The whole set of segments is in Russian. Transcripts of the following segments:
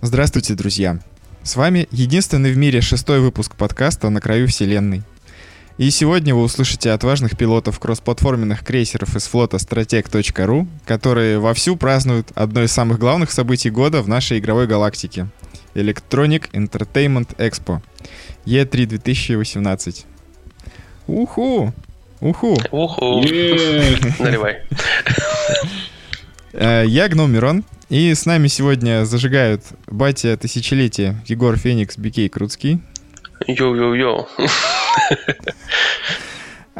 Здравствуйте, друзья! С вами единственный в мире шестой выпуск подкаста «На краю вселенной». И сегодня вы услышите отважных пилотов кроссплатформенных крейсеров из флота Strateg.ru, которые вовсю празднуют одно из самых главных событий года в нашей игровой галактике — Electronic Entertainment Expo E3 2018. Уху! Уху! Уху! Наливай. Э, я Гном Мирон, и с нами сегодня зажигают батя тысячелетия Егор Феникс, Бикей Круцкий. Йоу-йоу-йоу.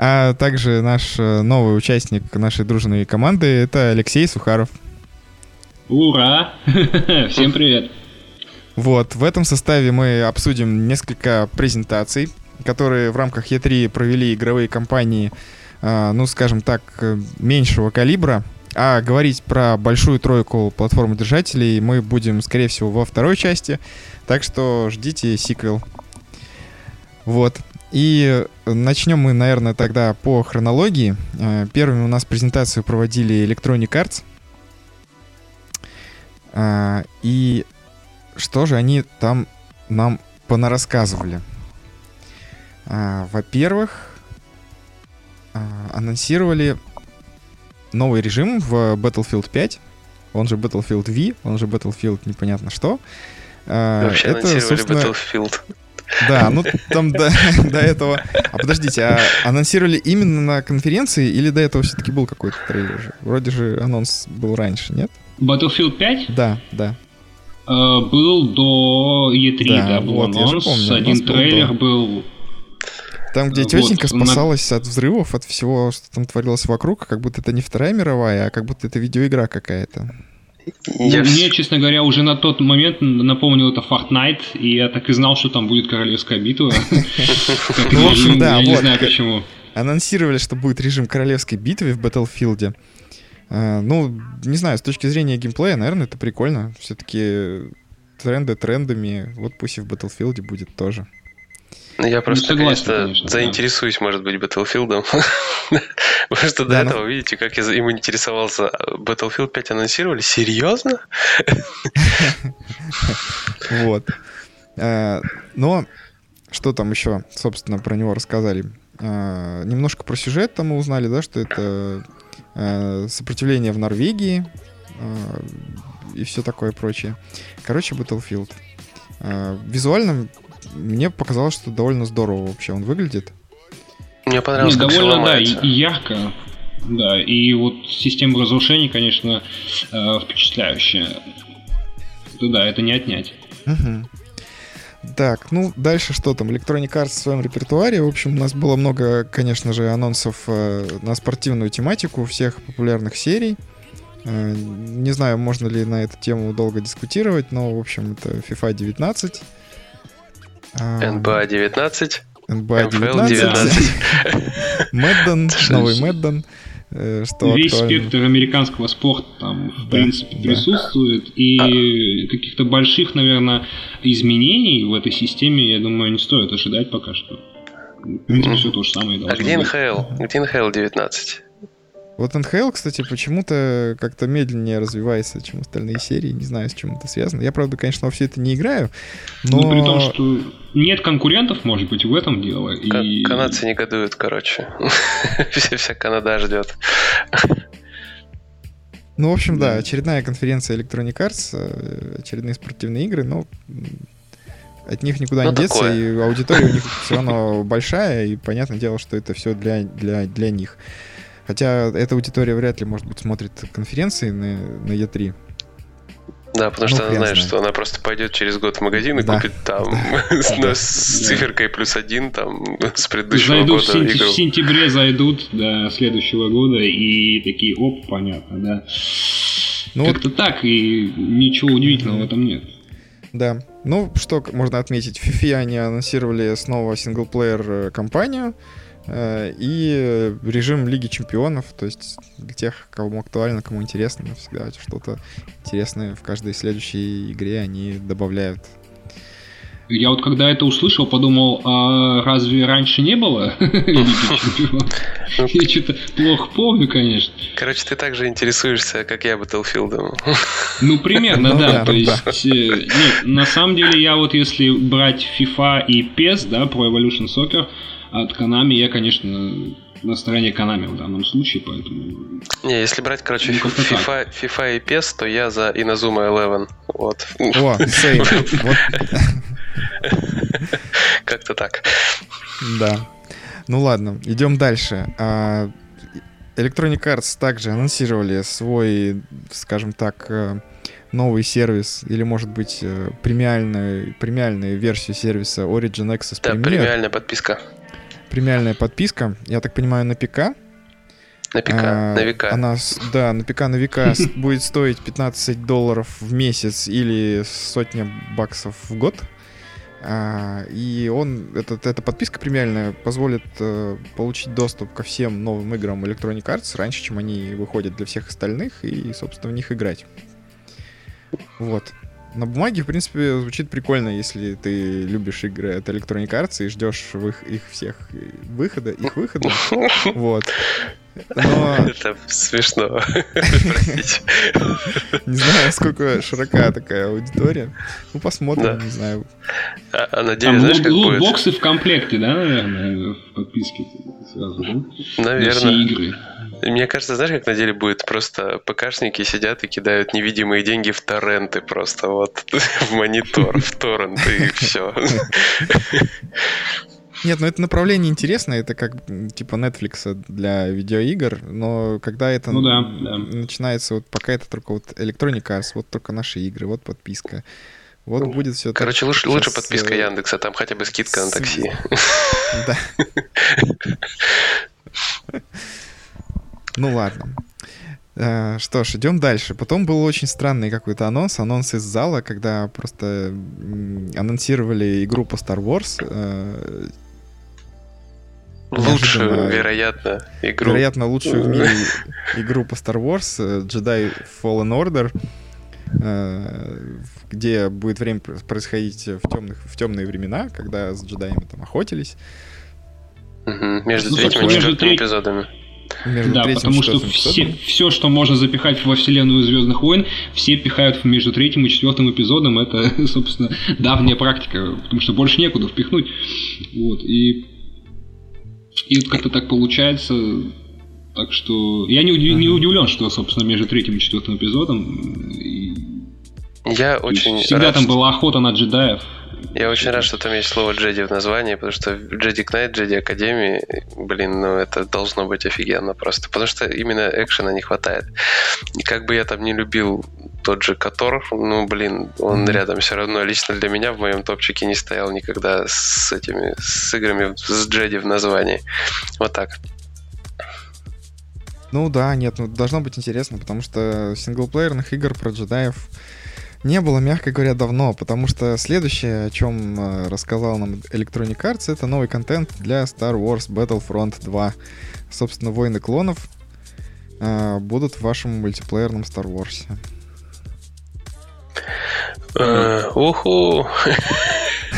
А также наш э, новый участник нашей дружной команды — это Алексей Сухаров. Ура! Всем привет! Вот, в этом составе мы обсудим несколько презентаций, которые в рамках E3 провели игровые компании, э, ну, скажем так, меньшего калибра — а говорить про большую тройку платформодержателей мы будем, скорее всего, во второй части. Так что ждите сиквел. Вот. И начнем мы, наверное, тогда по хронологии. Э, первыми у нас презентацию проводили Electronic Arts. А, и что же они там нам понарассказывали? Во-первых, анонсировали новый режим в Battlefield 5, он же Battlefield V, он же Battlefield непонятно что. Вообще это, собственно... Battlefield. Да, ну там до, до этого... А подождите, а анонсировали именно на конференции или до этого все-таки был какой-то трейлер? Вроде же анонс был раньше, нет? Battlefield 5? Да, да. Uh, был до E3, да, да был вот, анонс. Помню, Один трейлер был, был там, где тетенька вот, спасалась на... от взрывов, от всего, что там творилось вокруг, как будто это не Вторая мировая, а как будто это видеоигра какая-то. Я... Мне, честно говоря, уже на тот момент напомнил это Fortnite, и я так и знал, что там будет королевская битва. Ну, в общем, да, Я не знаю почему. Анонсировали, что будет режим королевской битвы в Battlefield. А, ну, не знаю, с точки зрения геймплея, наверное, это прикольно. Все-таки тренды трендами. Вот пусть и в Battlefield будет тоже. Ну, я просто, ну, согласен, конечно, конечно, заинтересуюсь, да. может быть, Battlefield. Потому что до да, этого, ну... видите, как я им интересовался. Battlefield 5 анонсировали? Серьезно? Вот. Э, но что там еще, собственно, про него рассказали? Э, немножко про сюжет там мы узнали, да, что это э, сопротивление в Норвегии и все такое прочее. Короче, Battlefield. Визуально мне показалось, что довольно здорово вообще он выглядит. Мне понравилось, Нет, довольно, да, и, и ярко. Да, и вот система разрушений, конечно, э, впечатляющая. Да, это не отнять. Угу. Так, ну дальше что там? Electronic Arts в своем репертуаре. В общем, у нас было много, конечно же, анонсов э, на спортивную тематику всех популярных серий. Э, не знаю, можно ли на эту тему долго дискутировать, но, в общем, это FIFA 19. НБА 19. НБА 19. Мэддон, новый Мэддон. Э, что Весь актуально. спектр американского спорта там, в да, принципе, да. присутствует. И а... каких-то больших, наверное, изменений в этой системе, я думаю, не стоит ожидать пока что. В принципе, все то же самое. А где НХЛ? Где НХЛ 19? Вот НХЛ, кстати, почему-то как-то медленнее развивается, чем остальные серии. Не знаю, с чем это связано. Я, правда, конечно, во все это не играю, но... Ну, при том, что нет конкурентов, может быть, в этом дело. И... Канадцы негодуют, короче. вся, Канада ждет. Ну, в общем, да, очередная конференция Electronic Arts, э, очередные спортивные игры, но от них никуда ну, не деться, такое. и аудитория у них все равно большая, и понятное дело, что это все для, для, для них. Хотя эта аудитория вряд ли, может быть, смотрит конференции на, на E3. Да, потому ну, что она знает, знает, что она просто пойдет через год в магазин и да. купит там да. с, циферкой плюс один там с предыдущего зайдут года. В, игру. в сентябре зайдут до следующего года и такие, оп, понятно, да. Ну, Как-то вот... так, и ничего удивительного в этом нет. Да. Ну, что можно отметить, в FIFA они анонсировали снова синглплеер кампанию. Э, и режим Лиги Чемпионов, то есть для тех, кому актуально, кому интересно, всегда что-то интересное в каждой следующей игре они добавляют. Я вот когда это услышал, подумал, а разве раньше не было? Я что-то плохо помню, конечно. Короче, ты также интересуешься, как я Battlefield. Ну, примерно, ну да. То есть, э, нет, на самом деле, я вот если брать FIFA и PES, да, Pro Evolution Soccer, от Konami я, конечно, на стороне Konami в данном случае, поэтому... Не, если брать, короче, ну, FIFA, FIFA и PES, то я за Inazuma Eleven. Вот. О, Как-то так. Да. Ну ладно, идем дальше. А, Electronic Arts также анонсировали свой, скажем так, э, новый сервис или, может быть, э, премиальную, премиальную версию сервиса Origin Access Да, премиальная подписка премиальная подписка, я так понимаю, на ПК. На ПК, а, на ВК. Она, да, на ПК, на ВК будет стоить 15 долларов в месяц или сотня баксов в год. А, и он, этот, эта подписка премиальная позволит э, получить доступ ко всем новым играм Electronic Arts раньше, чем они выходят для всех остальных, и, собственно, в них играть. Вот на бумаге, в принципе, звучит прикольно, если ты любишь игры от Electronic Arts и ждешь их, их всех выхода, их выхода. Вот. Но... Это смешно. Не знаю, сколько широка такая аудитория. Ну, посмотрим, не знаю. А, а на деле, знаешь, как будет? Боксы в комплекте, да, наверное, в подписке сразу, да? Наверное. все игры. Мне кажется, знаешь, как на деле будет? Просто ПКшники сидят и кидают невидимые деньги в торренты просто вот в монитор, в торренты и все. Нет, ну это направление интересное, это как типа Netflix для видеоигр, но когда это ну, да, да. начинается, вот пока это только вот Electronic Arts, вот только наши игры, вот подписка. Вот ну, будет все Короче, так, лучше, лучше подписка э... Яндекса, там хотя бы скидка с... на такси. Да. Ну ладно. Э, что ж, идем дальше. Потом был очень странный какой-то анонс, анонс из зала, когда просто анонсировали игру по Star Wars. Э, лучшую, вероятно, игру. Вероятно, лучшую в мире игру по Star Wars, э, Jedi Fallen Order, где будет время происходить в, темных, в темные времена, когда с джедаями там охотились. Угу, между ну, третьим и четвертым эпизодами. Между да, потому что все, все, что можно запихать во вселенную Звездных войн, все пихают между третьим и четвертым эпизодом. Это, собственно, давняя практика, потому что больше некуда впихнуть. Вот, и, и вот как-то так получается. Так что я не, удив, не удивлен, что, собственно, между третьим и четвертым эпизодом. И, я очень всегда рад, там что... была охота на джедаев. Я очень рад, что там есть слово Джеди в названии, потому что Джеди Кнайт, Джеди Академии, блин, ну это должно быть офигенно просто, потому что именно экшена не хватает. И как бы я там не любил тот же Котор, ну, блин, он mm-hmm. рядом все равно лично для меня в моем топчике не стоял никогда с этими, с играми с Джеди в названии. Вот так. Ну да, нет, ну должно быть интересно, потому что синглплеерных игр про джедаев не было, мягко говоря, давно, потому что следующее, о чем э, рассказал нам Electronic Arts, это новый контент для Star Wars Battlefront 2. Собственно, войны клонов э, будут в вашем мультиплеерном Star Wars. Э, уху!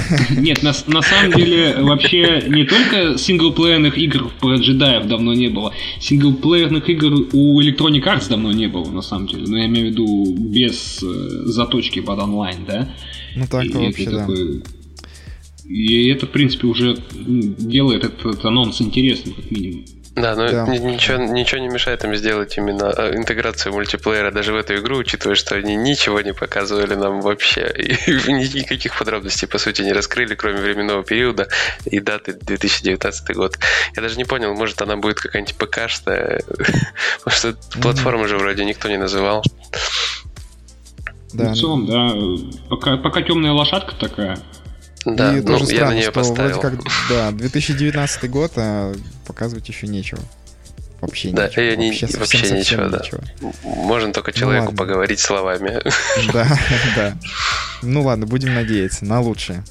Нет, на, на самом деле вообще не только синглплеерных игр про джедаев давно не было, синглплеерных игр у Electronic Arts давно не было, на самом деле. Но я имею в виду без э, заточки под онлайн, да? Ну так-то вообще, да. Такой... И это, в принципе, уже ну, делает этот анонс интересным, как минимум. Да, но да. Ничего, ничего не мешает им сделать именно э, интеграцию мультиплеера даже в эту игру, учитывая, что они ничего не показывали нам вообще. И никаких подробностей, по сути, не раскрыли, кроме временного периода и даты 2019 год. Я даже не понял, может, она будет какая-нибудь ПК-шная. Потому что платформу же вроде никто не называл. Да. Ну, в целом, да. Пока, пока темная лошадка такая. Да, и ну, тоже странно, я на нее что поставил. вроде как, да, 2019 год, а показывать еще нечего. Вообще да, ничего. Я не, вообще, вообще ничего, да. Ничего. Можно только ну человеку ну, поговорить словами. Да, да. Ну ладно, будем надеяться на лучшее.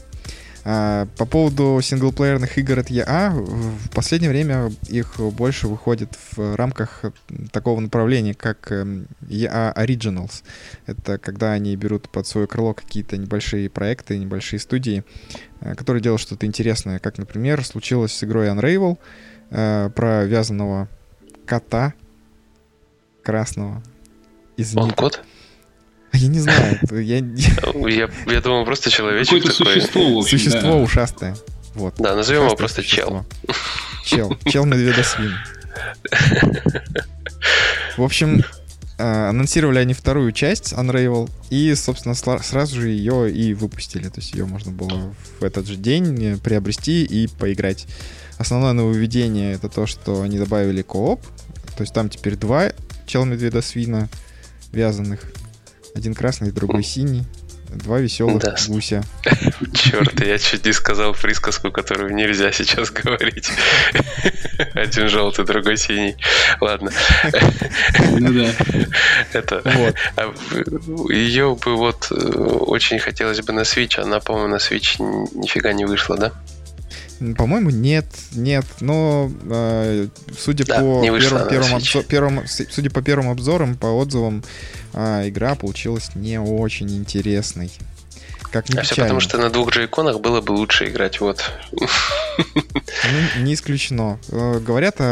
А, по поводу синглплеерных игр от EA, в последнее время их больше выходит в рамках такого направления, как эм, EA Originals. Это когда они берут под свое крыло какие-то небольшие проекты, небольшие студии, э, которые делают что-то интересное. Как, например, случилось с игрой Unravel э, про вязаного кота красного. Из Он кот? Я не знаю. Я, я, я думал, просто человечек Какое-то такой. существо, в общем, Существо да. ушастое. Вот. Да, назовем его просто существо. чел. Чел. Чел медведосвин. В общем, э, анонсировали они вторую часть Unravel, и, собственно, сразу же ее и выпустили. То есть ее можно было в этот же день приобрести и поиграть. Основное нововведение это то, что они добавили кооп. То есть там теперь два чел медведа свина вязаных. Один красный, другой синий. Два веселых да. гуся. Черт, я чуть не сказал присказку, которую нельзя сейчас говорить. Один желтый, другой синий. Ладно. Ну да. Это. Вот. А Ее бы вот э, очень хотелось бы на Switch. Она, по-моему, на Switch нифига не вышла, да? По-моему, нет, нет. Но э, судя да, по первым, первым, обзор, первым, судя по первым обзорам, по отзывам, э, игра получилась не очень интересной. Как ни а все потому, что на двух джейконах было бы лучше играть, вот. Ну, не исключено. Э, говорят о,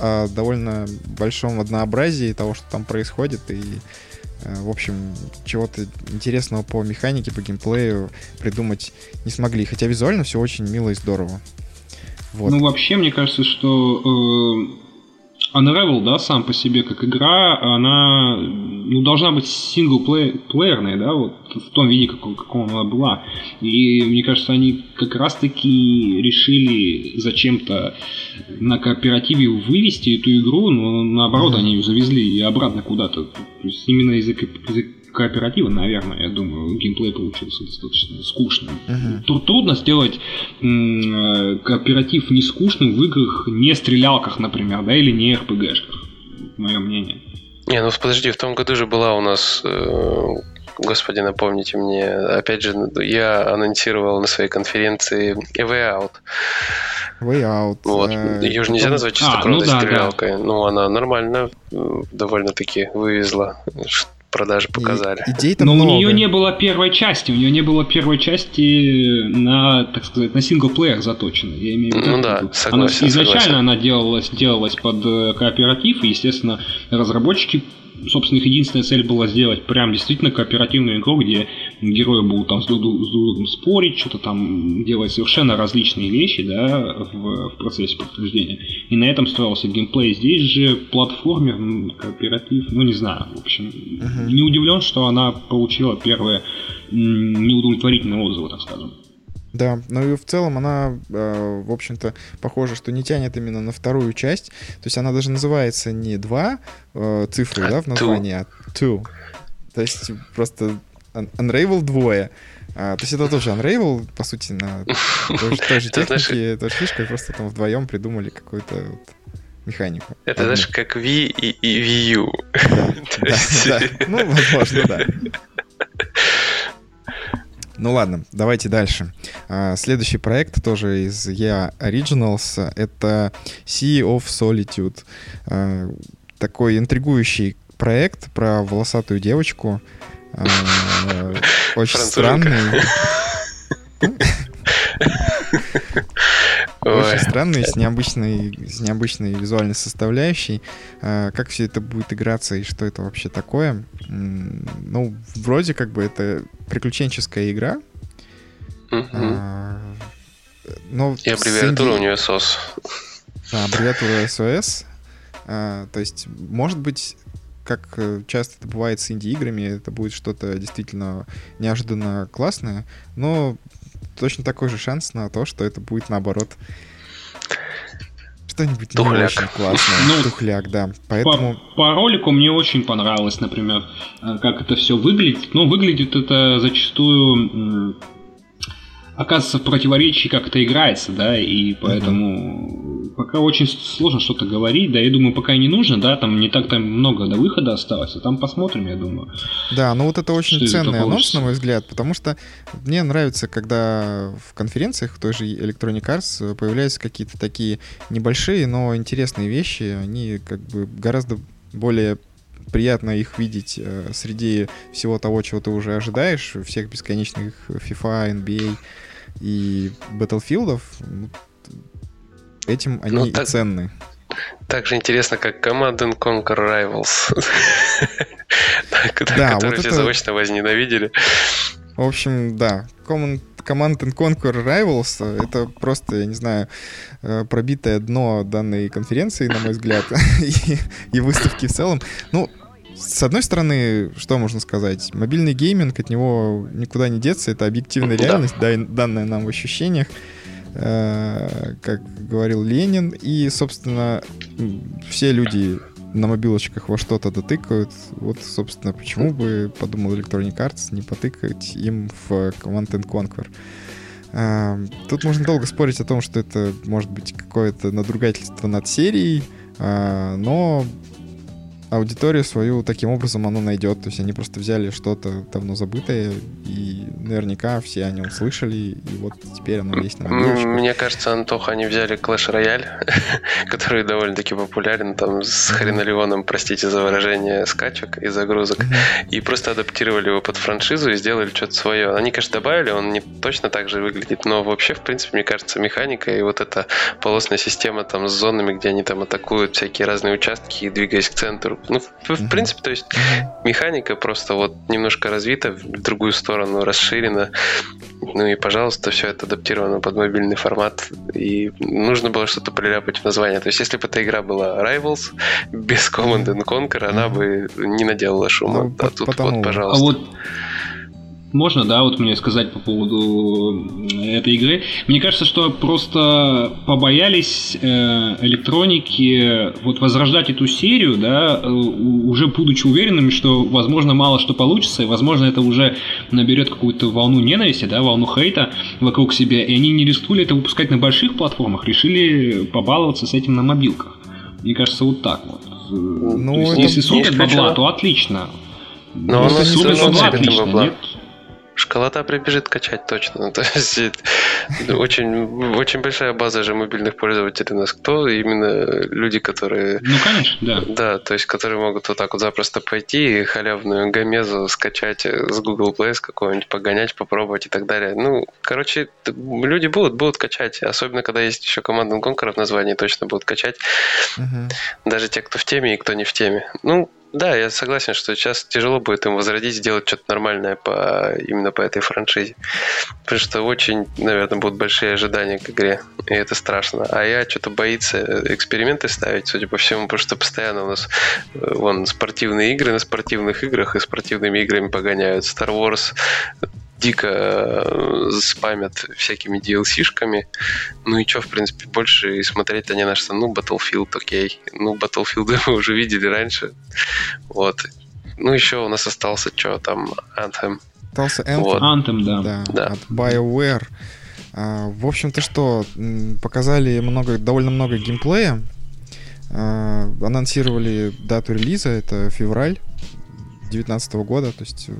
о, о довольно большом однообразии того, что там происходит, и Э, в общем, чего-то интересного по механике, по геймплею придумать не смогли. Хотя визуально все очень мило и здорово. Вот. Ну, вообще, мне кажется, что э, Unravel, да, сам по себе как игра, она ну, должна быть синглплеерной, да, вот в том виде, каком, каком она была. И мне кажется, они как раз-таки решили зачем-то на кооперативе вывести эту игру, но наоборот, mm-hmm. они ее завезли и обратно куда-то. То есть именно из-за кооператива, наверное, я думаю, геймплей получился достаточно скучным. Uh-huh. Трудно сделать м- кооператив не скучным в играх, не стрелялках, например, да, или не РПГшках, мое мнение. Не, ну подожди, в том году же была у нас э, господи, напомните мне, опять же, я анонсировал на своей конференции Way Out. Way Out. Вот. Э, Ее же нельзя назвать чистокровной а, ну, да, стрелялкой. Да. Ну, она нормально довольно-таки вывезла продажи показали. И, идей Но много. у нее не было первой части, у нее не было первой части на, так сказать, на синглплеер заточенной. Я имею в виду. Ну да, согласен. Она, изначально согласен. она делалась, делалась под э, кооператив, и, естественно, разработчики собственно, их единственная цель была сделать прям действительно кооперативную игру, где герои будут там с друг другом спорить, что-то там делать совершенно различные вещи, да, в, в процессе прохождения. И на этом строился геймплей. Здесь же платформер, кооператив, ну не знаю, в общем, uh-huh. не удивлен, что она получила первые неудовлетворительные отзывы, так скажем. Да, но и в целом она, э, в общем-то, похоже, что не тянет именно на вторую часть. То есть она даже называется не два э, цифры, а да, в названии, two. а two. То есть просто Unravel двое. А, то есть это тоже Unravel, по сути, на той же, той же технике, той же фишкой, просто там вдвоем придумали какую-то вот механику. Это, знаешь, как V и, и Wii U. Да, да, да. Ну, возможно, да. Ну ладно, давайте дальше. А, следующий проект тоже из EA Originals. Это Sea of Solitude. А, такой интригующий проект про волосатую девочку. А, очень странный. Очень странный, с необычной, с необычной визуальной составляющей. А, как все это будет играться и что это вообще такое? Ну, вроде как бы это приключенческая игра. А, но и аббревиатура у нее SOS. Да, аббревиатура SOS. То есть, может быть, как э, часто это бывает с инди-играми, это будет что-то действительно неожиданно классное, но точно такой же шанс на то, что это будет наоборот что-нибудь не очень классное. Ну, Тухляк, да. Поэтому... По, по ролику мне очень понравилось, например, э, как это все выглядит. Ну, выглядит это зачастую оказывается в противоречии, как это играется, да, и поэтому пока очень сложно что-то говорить, да, я думаю, пока и не нужно, да, там не так там много до выхода осталось, а там посмотрим, я думаю. Да, ну вот это очень ценный анонс, на мой взгляд, потому что мне нравится, когда в конференциях в той же Electronic Arts появляются какие-то такие небольшие, но интересные вещи, они как бы гораздо более приятно их видеть э, среди всего того, чего ты уже ожидаешь, всех бесконечных FIFA, NBA и Battlefield. Этим они ну, так, и ценны. Так же интересно, как Command Conquer Rivals. Да, которые все заочно возненавидели. В общем, да, Command, Command Conquer Rivals — это просто, я не знаю, э, пробитое дно данной конференции, на мой взгляд, и, и выставки в целом. Ну, с одной стороны, что можно сказать? Мобильный гейминг, от него никуда не деться, это объективная реальность, да. данная нам в ощущениях. Э, как говорил Ленин, и, собственно, все люди на мобилочках во что-то дотыкают. Вот, собственно, почему бы, подумал Electronic Arts, не потыкать им в Command Conquer. Э, тут можно долго спорить о том, что это может быть какое-то надругательство над серией, э, но аудиторию свою таким образом оно найдет. То есть они просто взяли что-то давно забытое, и наверняка все о нем слышали, и вот теперь оно есть на мобилочках. Мне кажется, Антоха, они взяли Clash Royale, который довольно-таки популярен, там с хренолеоном, простите за выражение, скачек и загрузок, и просто адаптировали его под франшизу и сделали что-то свое. Они, конечно, добавили, он не точно так же выглядит, но вообще, в принципе, мне кажется, механика и вот эта полосная система там с зонами, где они там атакуют всякие разные участки и двигаясь к центру, ну, в, в принципе, то есть механика просто вот немножко развита, в другую сторону расширена. Ну и, пожалуйста, все это адаптировано под мобильный формат. И нужно было что-то приляпать в название. То есть, если бы эта игра была Rivals без Command and Conquer, она бы не наделала шума. Ну, а тут вот, пожалуйста. А вот можно, да, вот мне сказать по поводу этой игры. Мне кажется, что просто побоялись э, электроники вот возрождать эту серию, да, э, уже будучи уверенными, что, возможно, мало что получится, и, возможно, это уже наберет какую-то волну ненависти, да, волну хейта вокруг себя, и они не рискнули это выпускать на больших платформах, решили побаловаться с этим на мобилках. Мне кажется, вот так вот. Ну, то есть, если супер бабла, то отлично. Но, Но если супер бабла, отлично, нет? Школота прибежит качать точно. То есть очень, очень большая база же мобильных пользователей у нас. Кто? Именно люди, которые... Ну, конечно, да. Да, то есть которые могут вот так вот запросто пойти и халявную гамезу скачать с Google Play с какого-нибудь, погонять, попробовать и так далее. Ну, короче, люди будут, будут качать. Особенно, когда есть еще команда Conquer в названии, точно будут качать. Угу. Даже те, кто в теме и кто не в теме. Ну, да, я согласен, что сейчас тяжело будет им возродить, сделать что-то нормальное по, именно по этой франшизе. Потому что очень, наверное, будут большие ожидания к игре, и это страшно. А я что-то боится эксперименты ставить, судя по всему, потому что постоянно у нас э, вон спортивные игры на спортивных играх и спортивными играми погоняют. Star Wars дико э, спамят всякими DLC-шками. Ну и что, в принципе, больше и смотреть-то не на что. Ну, Battlefield, окей. Ну, Battlefield мы уже видели раньше. Вот. Ну, еще у нас остался что там, Anthem. Остался Anthem. Вот. Anthem, да. да. Да. От BioWare. А, в общем-то что, показали много, довольно много геймплея. А, анонсировали дату релиза, это февраль 2019 года, то есть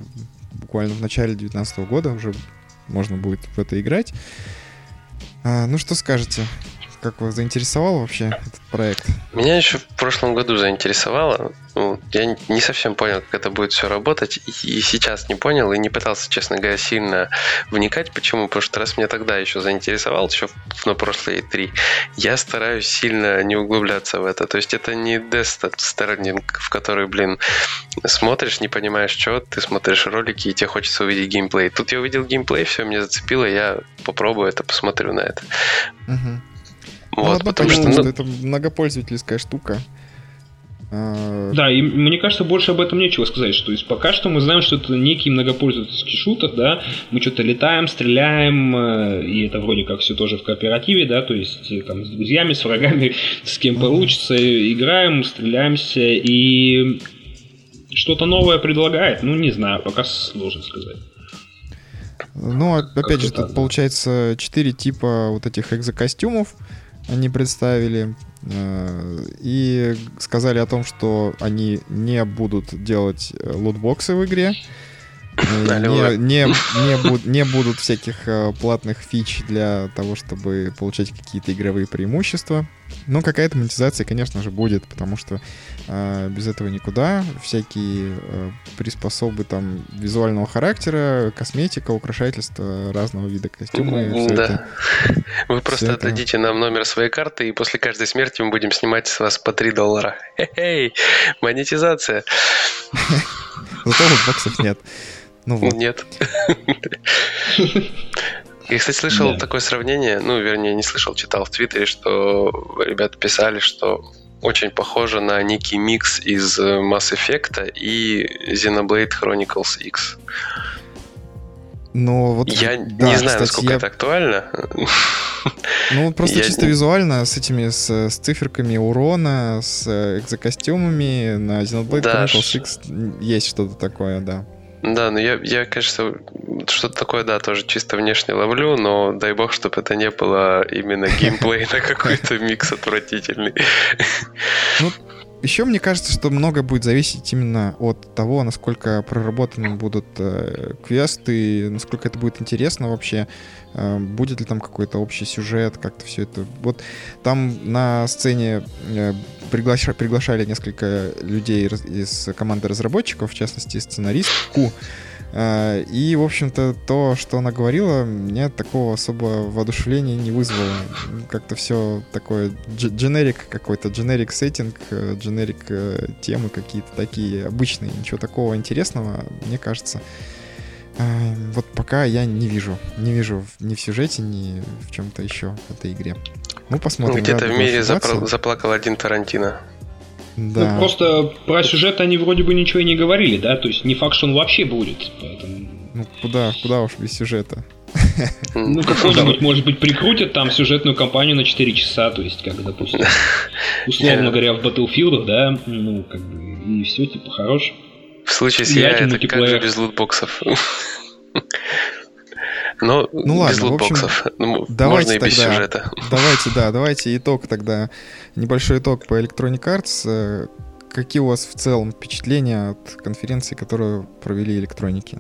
буквально в начале 2019 года уже можно будет в это играть. А, ну что скажете? Как вас заинтересовал вообще этот проект? Меня еще в прошлом году заинтересовало. Ну, я не совсем понял, как это будет все работать. И сейчас не понял, и не пытался, честно говоря, сильно вникать. Почему? Потому что раз меня тогда еще заинтересовал, еще на прошлой E3, я стараюсь сильно не углубляться в это. То есть это не Stranding, в который, блин, смотришь, не понимаешь, что, ты смотришь ролики, и тебе хочется увидеть геймплей. Тут я увидел геймплей, все, меня зацепило, я попробую это, посмотрю на это. Угу. Вот, ну, потому что, ну... это многопользовательская штука. А, да, и мне кажется, больше об этом нечего сказать, что есть пока что мы знаем, что это некий многопользовательский шутер, да, мы что-то летаем, стреляем, э, и это вроде как все тоже в кооперативе, да, то есть э, там с друзьями, с врагами, с кем получится, играем, стреляемся, и что-то новое предлагает, ну не знаю, пока сложно сказать. Ну, опять же, тут получается четыре типа вот этих экзокостюмов. Они представили. Э, и сказали о том, что они не будут делать э, лутбоксы в игре. Не, не, не, буд, не будут всяких э, платных фич для того, чтобы получать какие-то игровые преимущества. Но какая-то монетизация, конечно же, будет, потому что э, без этого никуда. Всякие э, приспособы там визуального характера, косметика, украшательства разного вида костюмы. Да. Это, Вы просто отдадите это... нам номер своей карты, и после каждой смерти мы будем снимать с вас по 3 доллара. Хе-хей, монетизация. Зато боксов нет. Ну вот. Нет. Я, кстати, слышал да. такое сравнение, ну, вернее, не слышал, читал в Твиттере, что ребята писали, что очень похоже на некий микс из Mass Effect и Xenoblade Chronicles X. Но вот, я да, не знаю, кстати, насколько я... это актуально. Ну, просто я... чисто визуально, с этими, с, с циферками урона, с экзокостюмами на Xenoblade да, Chronicles X есть что-то такое, да. Да, ну я, я, конечно, что-то такое, да, тоже чисто внешне ловлю, но дай бог, чтобы это не было именно геймплей на какой-то микс отвратительный. Ну, еще мне кажется, что много будет зависеть именно от того, насколько проработаны будут э, квесты, насколько это будет интересно вообще, э, будет ли там какой-то общий сюжет, как-то все это. Вот там на сцене э, приглаша, приглашали несколько людей из команды разработчиков, в частности сценаристку, и, в общем-то, то, что она говорила, мне такого особого воодушевления не вызвало. Как-то все такое дженерик какой-то, дженерик сеттинг, дженерик э, темы какие-то такие обычные. Ничего такого интересного, мне кажется, а, вот пока я не вижу. Не вижу ни в сюжете, ни в чем-то еще в этой игре. Ну, посмотрим. Где-то в мире запла- заплакал один Тарантино. Да. Ну, просто про сюжет они вроде бы ничего и не говорили, да? То есть не факт, что он вообще будет. Поэтому... Ну, куда, куда уж без сюжета? Ну, какой-нибудь, может быть, прикрутят там сюжетную кампанию на 4 часа, то есть, как, допустим, условно говоря, в Battlefield, да, ну, как бы, и все, типа, хорош. В случае с я, это как же без лутбоксов. Но ну, ладно, без лутбоксов. В общем, ну, давайте можно и без тогда, сюжета. Давайте, да, давайте итог тогда. Небольшой итог по Electronic Arts. Э, какие у вас в целом впечатления от конференции, которую провели электроники?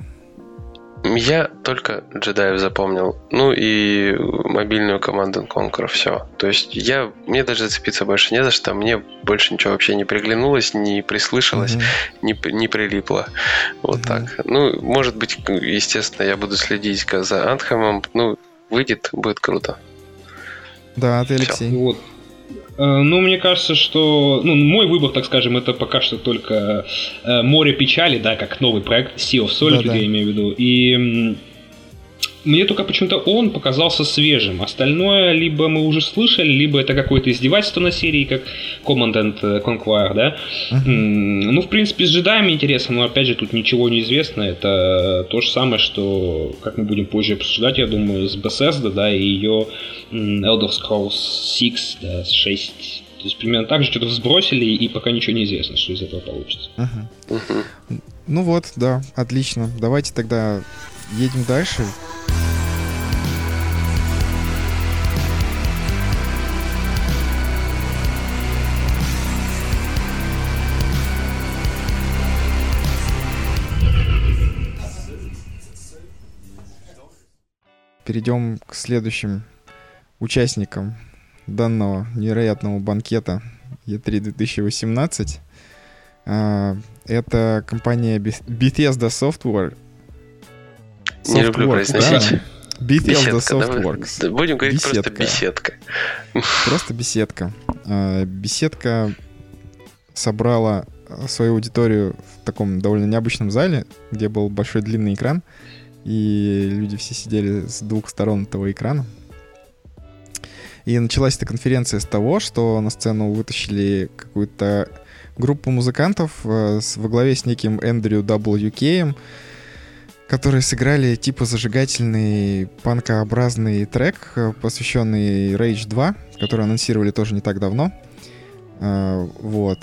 Я только джедаев запомнил. Ну и мобильную команду Conquer, все. То есть я, мне даже зацепиться больше не за что. Мне больше ничего вообще не приглянулось, не прислышалось, mm-hmm. не, не прилипло. Вот mm-hmm. так. Ну, может быть, естественно, я буду следить за Антхемом. Ну, выйдет, будет круто. Да, ты Алексей. Все. Вот. Э, ну, мне кажется, что ну, мой выбор, так скажем, это пока что только э, «Море печали», да, как новый проект Sea of Solitude, да, да. я имею в виду. И мне только почему-то он показался свежим. Остальное либо мы уже слышали, либо это какое-то издевательство на серии, как Command and Conquer, да. Uh-huh. Ну, в принципе, с джедаями интересно, но опять же тут ничего не известно. Это то же самое, что, как мы будем позже обсуждать, я думаю, с Bethesda, да, и ее Elder Scrolls 6, да, 6 то есть примерно так же что-то сбросили, и пока ничего не известно, что из этого получится. Uh-huh. Uh-huh. Ну вот, да, отлично. Давайте тогда едем дальше. Перейдем к следующим участникам данного невероятного банкета E3 2018. А, это компания Bethesda Software. Softworks, Не люблю произносить. Да? Bethesda Softworks. Да, будем говорить беседка. просто беседка. Просто беседка. Беседка собрала свою аудиторию в таком довольно необычном зале, где был большой длинный экран и люди все сидели с двух сторон этого экрана. И началась эта конференция с того, что на сцену вытащили какую-то группу музыкантов э, с, во главе с неким Эндрю WK, которые сыграли типа зажигательный панкообразный трек, э, посвященный Rage 2, который анонсировали тоже не так давно. Э, вот.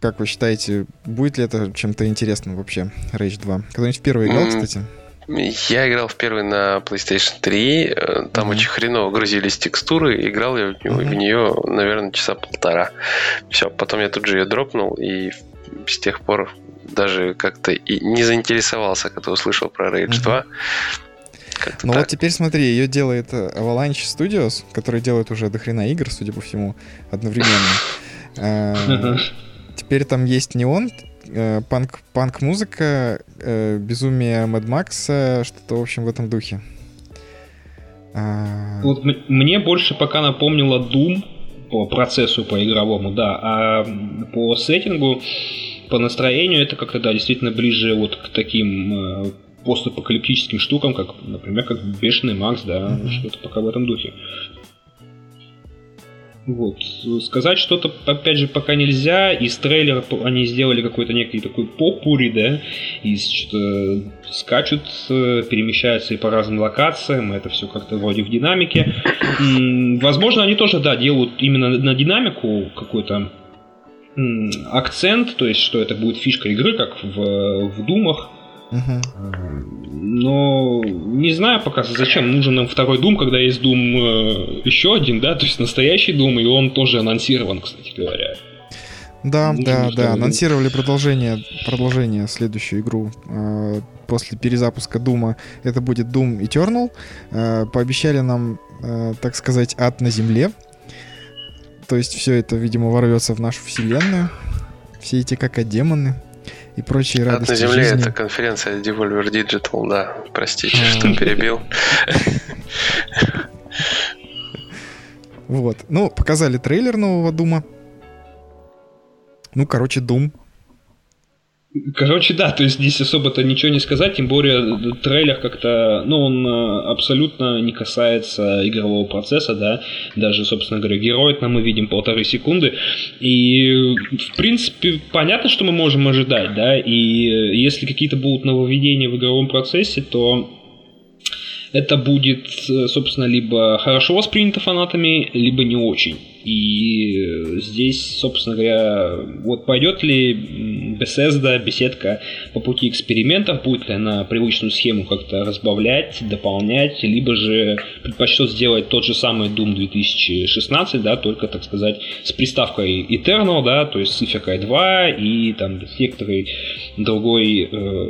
Как вы считаете, будет ли это чем-то интересным вообще, Rage 2? Кто-нибудь в первый играл, кстати? Я играл в первый на PlayStation 3. Э, там mm-hmm. очень хреново грузились текстуры. Играл я в, mm-hmm. в нее, наверное, часа полтора. Все, потом я тут же ее дропнул, и с тех пор даже как-то и не заинтересовался, когда услышал про Rage mm-hmm. 2. Ну так. вот теперь смотри, ее делает э, Avalanche Studios, который делает уже дохрена игр, судя по всему, одновременно. Э, теперь там есть не он, э, панк, панк-музыка, безумие Мэд Макса, что-то, в общем, в этом духе. Вот мне больше пока напомнило Doom по процессу, по игровому, да, а по сеттингу, по настроению это как-то, да, действительно ближе вот к таким постапокалиптическим штукам, как, например, как Бешеный Макс, да, mm-hmm. что-то пока в этом духе. Вот. Сказать что-то, опять же, пока нельзя. Из трейлера они сделали какой-то некий такой попури, да, и что скачут, перемещаются и по разным локациям, это все как-то вроде в динамике. Возможно, они тоже, да, делают именно на динамику какой-то акцент, то есть, что это будет фишка игры, как в, в Думах, но не знаю пока, зачем нужен нам второй Doom, когда есть Doom э, еще один, да, то есть настоящий Doom, и он тоже анонсирован, кстати говоря. Да, Нужно да, да. Анонсировали продолжение, продолжение следующую игру э, после перезапуска Дума. Это будет Doom Eternal. Э, пообещали нам, э, так сказать, ад на земле. То есть все это, видимо, ворвется в нашу вселенную. Все эти как демоны и прочие Ад радости на земле жизни. это конференция Devolver Digital, да. Простите, что перебил. Вот. Ну, показали трейлер нового Дума. Ну, короче, Дум. Короче, да, то есть здесь особо-то ничего не сказать, тем более трейлер как-то, ну, он э, абсолютно не касается игрового процесса, да, даже, собственно говоря, героя нам мы видим полторы секунды, и, в принципе, понятно, что мы можем ожидать, да, и если какие-то будут нововведения в игровом процессе, то это будет, э, собственно, либо хорошо воспринято фанатами, либо не очень. И здесь, собственно говоря, вот пойдет ли Bethesda, беседка по пути экспериментов, будет ли она привычную схему как-то разбавлять, дополнять, либо же предпочтет сделать тот же самый Doom 2016, да, только, так сказать, с приставкой Eternal, да, то есть с Isekai 2 и там некоторый другой, э,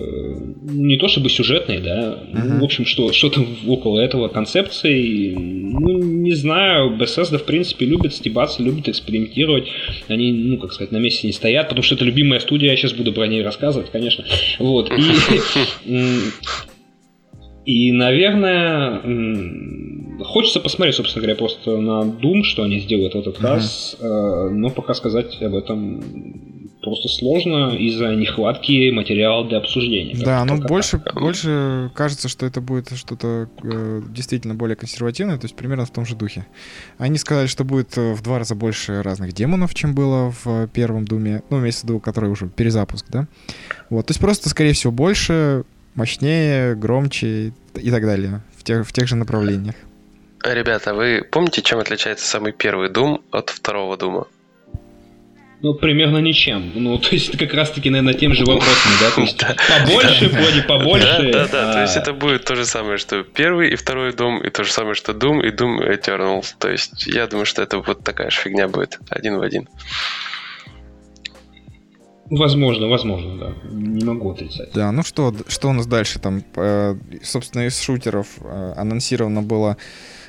не то чтобы сюжетный, да, uh-huh. в общем, что, что-то около этого концепции, ну, не знаю, Bethesda, в принципе, любит стебаться, любят экспериментировать. Они, ну, как сказать, на месте не стоят, потому что это любимая студия, я сейчас буду про ней рассказывать, конечно. Вот. И, и наверное, хочется посмотреть, собственно говоря, просто на Doom, что они сделают в этот раз, э, но пока сказать об этом просто сложно из-за нехватки материала для обсуждения. Да, ну больше, больше кажется, что это будет что-то э, действительно более консервативное, то есть примерно в том же духе. Они сказали, что будет э, в два раза больше разных демонов, чем было в первом Думе, ну, имеется в виду, который уже перезапуск, да? Вот, то есть просто, скорее всего, больше, мощнее, громче и так далее в тех, в тех же направлениях. Ребята, вы помните, чем отличается самый первый Дум от второго Дума? Ну, примерно ничем. Ну, то есть, как раз-таки, наверное, тем же вопросом, да? То есть, побольше, вроде побольше. Да, да, да. То есть, это будет то же самое, что первый и второй Doom, и то же самое, что Doom и Doom Eternal. То есть, я думаю, что это вот такая же фигня будет. Один в один. Возможно, возможно, да. Не могу отрицать. Да, ну что, что у нас дальше там? Э, собственно, из шутеров э, анонсировано было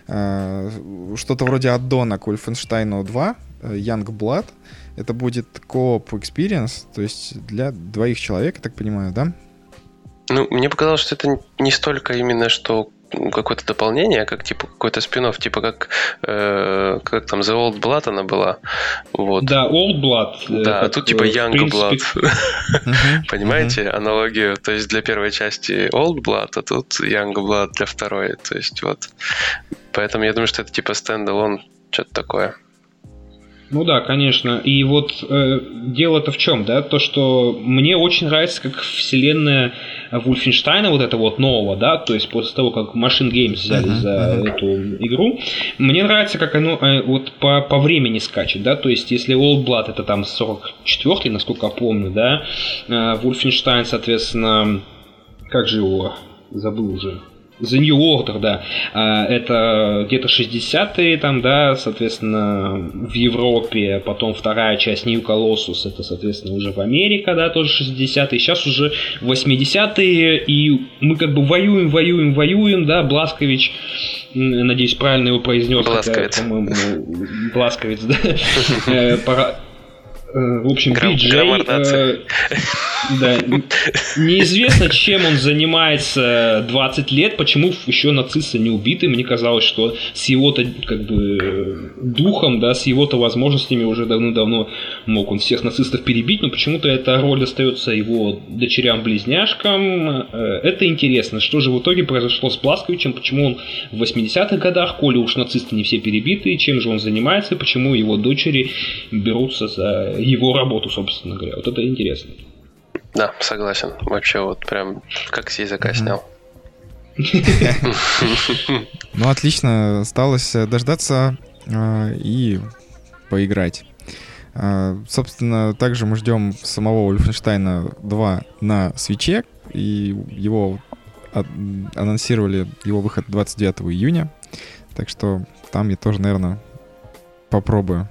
э, что-то вроде аддона к Wolfenstein 2, Young Blood. Это будет кооп experience, то есть для двоих человек, я так понимаю, да? Ну, мне показалось, что это не столько именно, что какое-то дополнение, а как типа какой-то спин типа как, э, как там The Old Blood она была. Вот. Да, Old Blood. Э, да, а тут типа э, Young принципе... Blood. Понимаете аналогию? То есть для первой части Old Blood, а тут Young Blood для второй. То есть вот. Поэтому я думаю, что это типа стендалон, что-то такое. Ну да, конечно. И вот э, дело-то в чем, да? То, что мне очень нравится, как вселенная Вульфенштейна, вот это вот нового, да, то есть после того, как Machine Games взяли uh-huh, за uh-huh. эту игру, мне нравится, как оно э, вот по, по времени скачет, да, то есть если Old Blood это там 44-й, насколько я помню, да, э, Wolfenstein, соответственно, как же его забыл уже. The New Order, да. А, это где-то 60-е там, да, соответственно, в Европе. Потом вторая часть New Colossus, это, соответственно, уже в Америке, да, тоже 60-е. Сейчас уже 80-е, и мы как бы воюем, воюем, воюем, да, Бласкович надеюсь, правильно его произнес. Бласковец. по-моему, Бласковец, да. Э, в общем, Грам- э, да, неизвестно, чем он занимается 20 лет, почему еще нацисты не убиты. Мне казалось, что с его-то как бы духом, да, с его-то возможностями уже давно-давно мог он всех нацистов перебить, но почему-то эта роль остается его дочерям-близняшкам. Э, это интересно, что же в итоге произошло с Бласковичем, почему он в 80-х годах, коли уж нацисты не все перебиты, чем же он занимается, почему его дочери берутся за его работу, собственно говоря. Вот это интересно. Да, согласен. Вообще вот прям как с языка снял. Ну, отлично. Осталось дождаться э, и поиграть. Э, собственно, также мы ждем самого Wolfenstein 2 на свече, и его анонсировали его выход 29 июня. Так что там я тоже, наверное, попробую.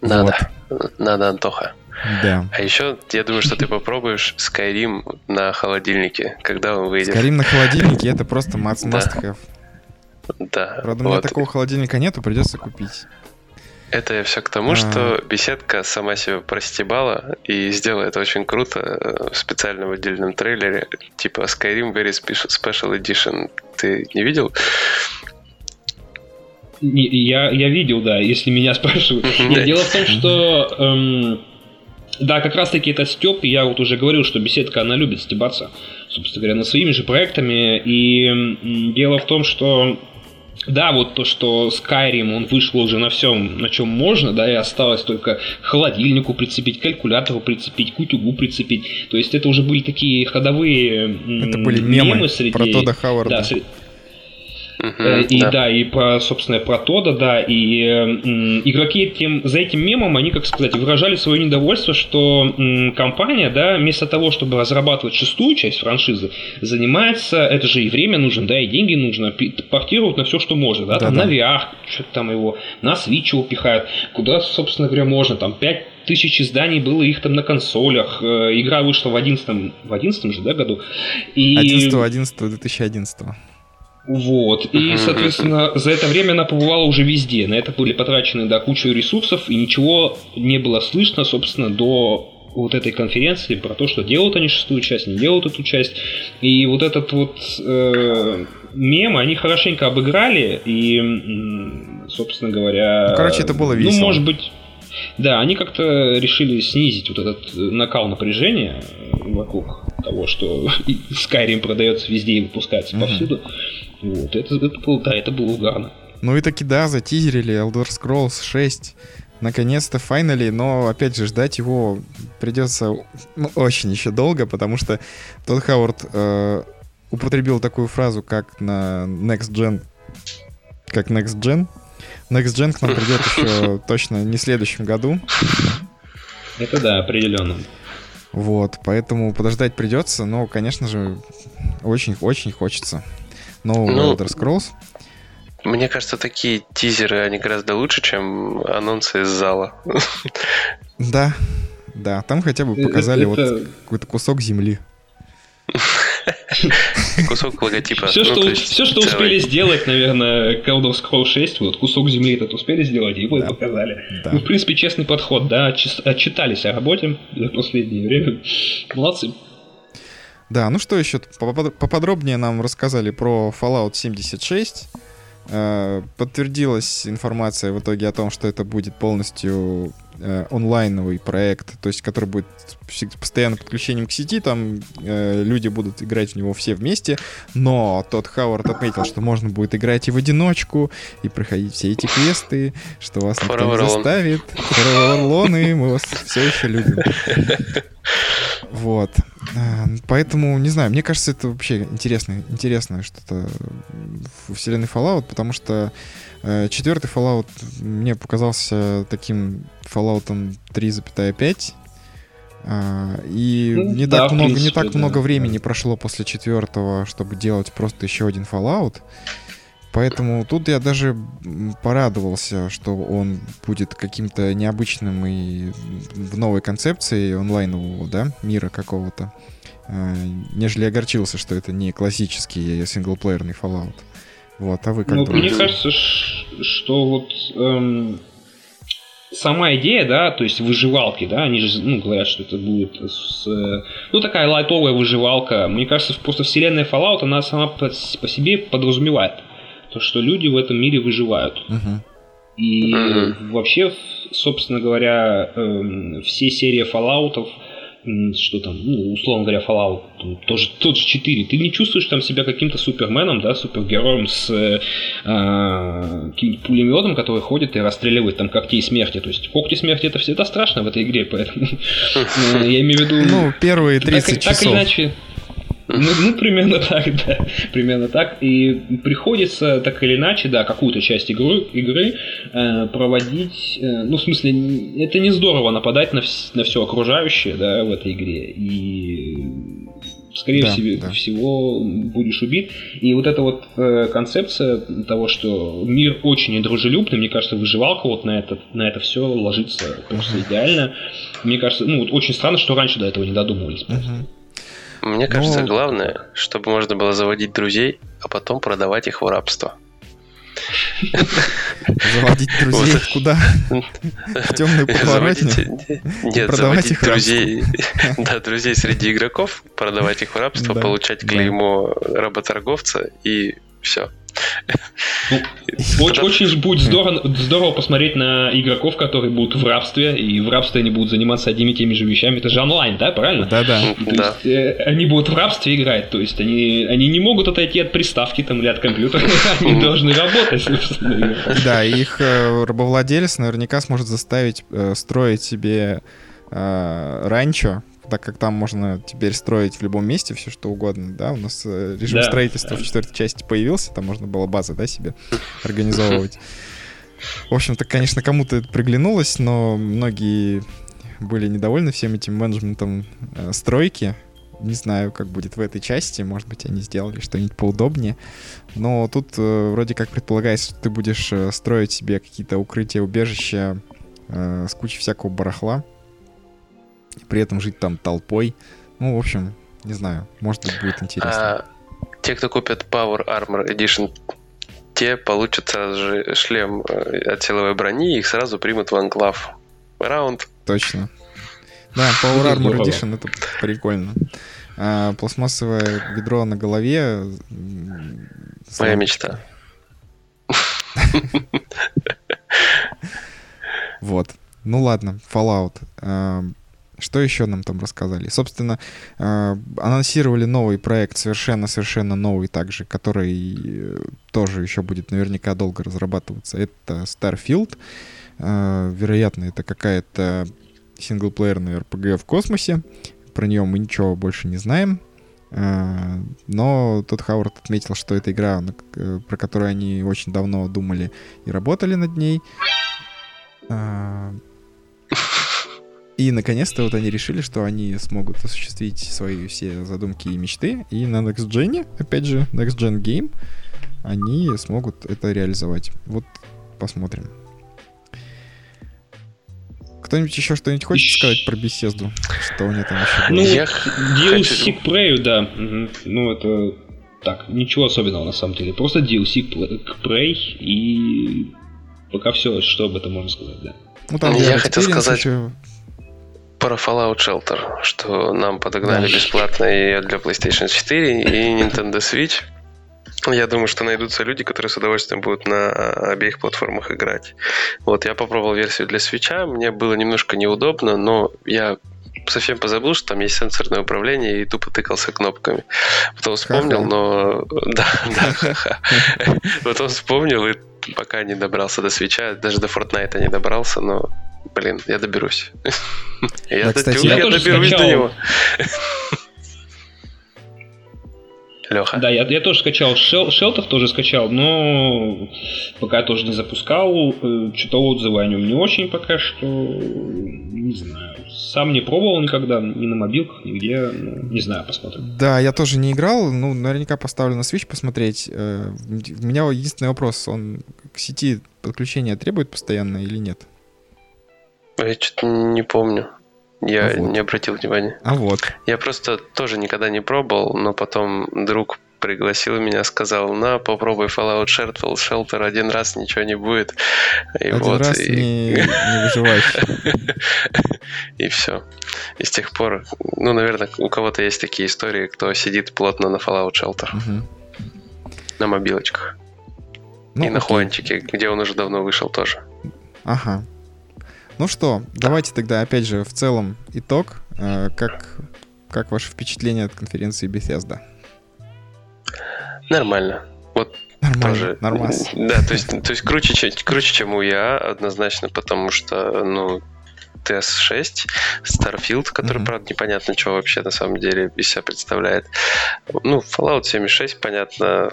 Надо. Вот. Надо, Антоха. Да. А еще я думаю, что ты попробуешь Skyrim на холодильнике, когда он выйдет. Skyrim на холодильнике это просто must, must have. Да. Правда, вот. у меня такого холодильника нету, придется купить. Это я все к тому, а... что беседка сама себя простебала и сделала это очень круто э, в специальном отдельном трейлере, типа Skyrim Very Special Edition. Ты не видел? Я, я видел, да, если меня спрашивают. Нет, дело в том, что... Эм, да, как раз таки это степ, я вот уже говорил, что беседка, она любит стебаться, собственно говоря, над своими же проектами. И дело в том, что да, вот то, что Skyrim, он вышел уже на всем, на чем можно, да, и осталось только холодильнику прицепить, калькулятору прицепить, к утюгу прицепить. То есть это уже были такие ходовые это были мемы, мемы среди... про Тода Хауарда. Да, среди... Uh-huh, и да. да, и про, собственно, про Тода, да, и э, игроки этим, за этим мемом, они, как сказать, выражали свое недовольство, что э, компания, да, вместо того, чтобы разрабатывать шестую часть франшизы, занимается, это же и время нужно, да, и деньги нужно, портируют на все, что можно, да, да там да. на VR, что-то там его, на Switch его пихают, куда, собственно говоря, можно, там, 5 тысяч изданий было их там на консолях. Э, игра вышла в 11 в 11 же, да, году. И... 11 11 2011 вот. И, соответственно, за это время она побывала уже везде. На это были потрачены, да, кучу ресурсов, и ничего не было слышно, собственно, до вот этой конференции про то, что делают они шестую часть, не делают эту часть. И вот этот вот э, мем они хорошенько обыграли, и, собственно говоря... Ну, короче, это было весело. Ну, может быть... Да, они как-то решили снизить вот этот накал напряжения вокруг того, что Skyrim продается везде и выпускается повсюду. Вот, это, это было, да, это было угарно. Ну и таки да, затизерили Elder Scrolls 6. Наконец-то, финали, но опять же ждать его придется ну, очень еще долго, потому что тот Хауард э, употребил такую фразу, как на Next Gen. Как Next Gen. Next Gen к нам придет еще точно не в следующем году. Это да, определенно. Вот, поэтому подождать придется, но, конечно же, очень-очень хочется нового ну, Elder Scrolls. Мне кажется, такие тизеры, они гораздо лучше, чем анонсы из зала. Да, да, там хотя бы показали это... вот какой-то кусок земли. Кусок логотипа. Все, ну, что, есть, все, что успели сделать, наверное, Elder Scrolls 6, вот кусок земли этот успели сделать, его да. и показали. Да. Ну, в принципе, честный подход, да, отчитались о работе за последнее время. Молодцы. Да, ну что еще? Поподробнее нам рассказали про Fallout 76. Э, подтвердилась информация в итоге о том, что это будет полностью э, онлайновый проект, то есть который будет с постоянным подключением к сети, там э, люди будут играть в него все вместе, но тот Хауард отметил, что можно будет играть и в одиночку, и проходить все эти квесты, что вас никто не заставит. Фараварлоны, мы вас все еще любим. Вот. А, поэтому, не знаю, мне кажется, это вообще интересное, интересное что-то в вселенной Fallout, потому что э, четвертый Fallout мне показался таким Fallout 3.5, А, и ну, не да, так много, принципе, не так да, много времени да. прошло после четвертого, чтобы делать просто еще один Fallout. Поэтому тут я даже порадовался, что он будет каким-то необычным и в новой концепции онлайнового, да, мира какого-то, а, нежели огорчился, что это не классический синглплеерный Fallout. Вот, а вы как ну, думаете? Мне кажется, что вот эм, сама идея, да, то есть выживалки, да, они же, ну, говорят, что это будет с, ну, такая лайтовая выживалка. Мне кажется, просто вселенная Fallout, она сама по, по себе подразумевает то, что люди в этом мире выживают. Uh-huh. И uh-huh. вообще, собственно говоря, э, все серии Fallout'ов, что там, ну, условно говоря, Fallout, там, тоже тот же 4, ты не чувствуешь там себя каким-то суперменом, да, супергероем с э, э, пулеметом, который ходит и расстреливает там когти смерти. То есть когти смерти это всегда страшно в этой игре, поэтому э, я имею в виду... Ну, первые 30 часов. Так или иначе, ну, ну, примерно так, да. Примерно так. И приходится так или иначе, да, какую-то часть игры, игры э, проводить. Э, ну, в смысле, это не здорово нападать на, вс- на все окружающее, да, в этой игре. И скорее да, всего, да. всего будешь убит. И вот эта вот э, концепция того, что мир очень недружелюбный, мне кажется, выживалка вот на это, на это все ложится просто идеально. Мне кажется, ну вот очень странно, что раньше до этого не додумывались. Uh-huh. Мне кажется, Но... главное, чтобы можно было заводить друзей, а потом продавать их в рабство. Заводить друзей куда? В темную подворотню? Нет, заводить друзей, да, друзей среди игроков, продавать их в рабство, получать клеймо работорговца и все. Ну, очень, очень будет здорово, здорово посмотреть на игроков, которые будут в рабстве, и в рабстве они будут заниматься одними и теми же вещами. Это же онлайн, да, правильно? Да, да. да. Есть, э, они будут в рабстве играть, то есть они, они не могут отойти от приставки там, или от компьютера, они должны работать, собственно. Да, их э, рабовладелец наверняка сможет заставить э, строить себе ранчо, так как там можно теперь строить в любом месте все что угодно, да, у нас э, режим да, строительства да. в четвертой части появился, там можно было базы, да, себе организовывать. В общем-то, конечно, кому-то это приглянулось, но многие были недовольны всем этим менеджментом э, стройки. Не знаю, как будет в этой части. Может быть, они сделали что-нибудь поудобнее. Но тут э, вроде как предполагается, что ты будешь э, строить себе какие-то укрытия, убежища э, с кучей всякого барахла при этом жить там толпой. Ну, в общем, не знаю, может быть, будет интересно. А, те, кто купят Power Armor Edition, те получат сразу же шлем э, от силовой брони и их сразу примут в анклав. Раунд. Точно. Да, Power Armor Edition это прикольно. А, пластмассовое ведро на голове. Моя мечта. Вот. Ну ладно, Fallout. Что еще нам там рассказали? Собственно, э, анонсировали новый проект, совершенно-совершенно новый также, который э, тоже еще будет наверняка долго разрабатываться. Это Starfield. Э, вероятно, это какая-то синглплеерная RPG в космосе. Про нее мы ничего больше не знаем. Но тот Хауард отметил, что это игра, про которую они очень давно думали и работали над ней. И наконец-то вот они решили, что они смогут осуществить свои все задумки и мечты. И на Next Gen, опять же, Next Gen Game, они смогут это реализовать. Вот посмотрим. Кто-нибудь еще что-нибудь хочет сказать про беседу? Что у меня там еще было? Ну, я DLC к Prey, да. Ну, это так, ничего особенного на самом деле. Просто DLC к Prey и пока все, что об этом можно сказать, да. Ну, там я хотел сказать... Еще про Fallout Shelter, что нам подогнали бесплатно и для PlayStation 4, и Nintendo Switch. Я думаю, что найдутся люди, которые с удовольствием будут на обеих платформах играть. Вот, я попробовал версию для свеча, мне было немножко неудобно, но я совсем позабыл, что там есть сенсорное управление и тупо тыкался кнопками. Потом вспомнил, но... Да, да, Потом вспомнил и пока не добрался до свеча, даже до Fortnite не добрался, но Блин, я доберусь. Я, кстати, я, доберусь до него. Леха. Да, я, я тоже скачал Шел, Шелтов тоже скачал, но пока тоже не запускал. Э, что-то отзывы о нем не очень пока что. Не знаю. Сам не пробовал никогда, ни на мобилках, нигде. Ну, не знаю, посмотрим. Да, я тоже не играл. Ну, наверняка поставлю на Switch посмотреть. Э, у меня единственный вопрос. Он к сети подключения требует постоянно или нет? Я что-то не помню. Я а вот. не обратил внимания. А вот. Я просто тоже никогда не пробовал, но потом друг пригласил меня, сказал, на, попробуй Fallout Shelter, Shelter один раз ничего не будет. И один вот, раз и... не, не выживаешь. И все. И с тех пор, ну, наверное, у кого-то есть такие истории, кто сидит плотно на Fallout Shelter. На мобилочках. Ну, и окей. на Хуанчике, где он уже давно вышел тоже. Ага. Ну что, давайте тогда опять же в целом итог. Э, как, как ваше впечатление от конференции Bethesda? Нормально. Вот Нормально, тоже, нормально. Да, то есть, то есть круче, чем, круче, чем у я, однозначно, потому что, ну, TS6, Starfield, который, mm-hmm. правда, непонятно, что вообще на самом деле из себя представляет. Ну, Fallout 76, понятно,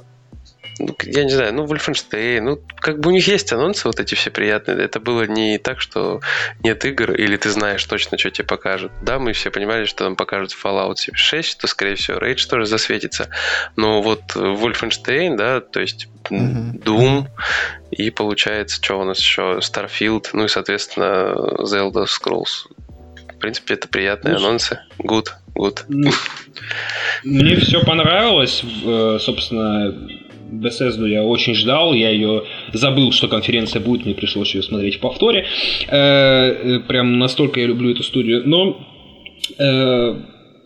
ну, я не знаю, ну, Wolfenstein, ну, как бы у них есть анонсы вот эти все приятные. Это было не так, что нет игр, или ты знаешь точно, что тебе покажут. Да, мы все понимали, что нам покажут Fallout 76, что, скорее всего, Rage тоже засветится. Но вот Wolfenstein, да, то есть Doom, и получается, что у нас еще, Starfield, ну и, соответственно, Zelda Scrolls. В принципе, это приятные ну, анонсы. Good, good. Мне все понравилось, э, собственно, Bethesda я очень ждал, я ее забыл, что конференция будет, мне пришлось ее смотреть в повторе. Э, э, прям настолько я люблю эту студию. Но э,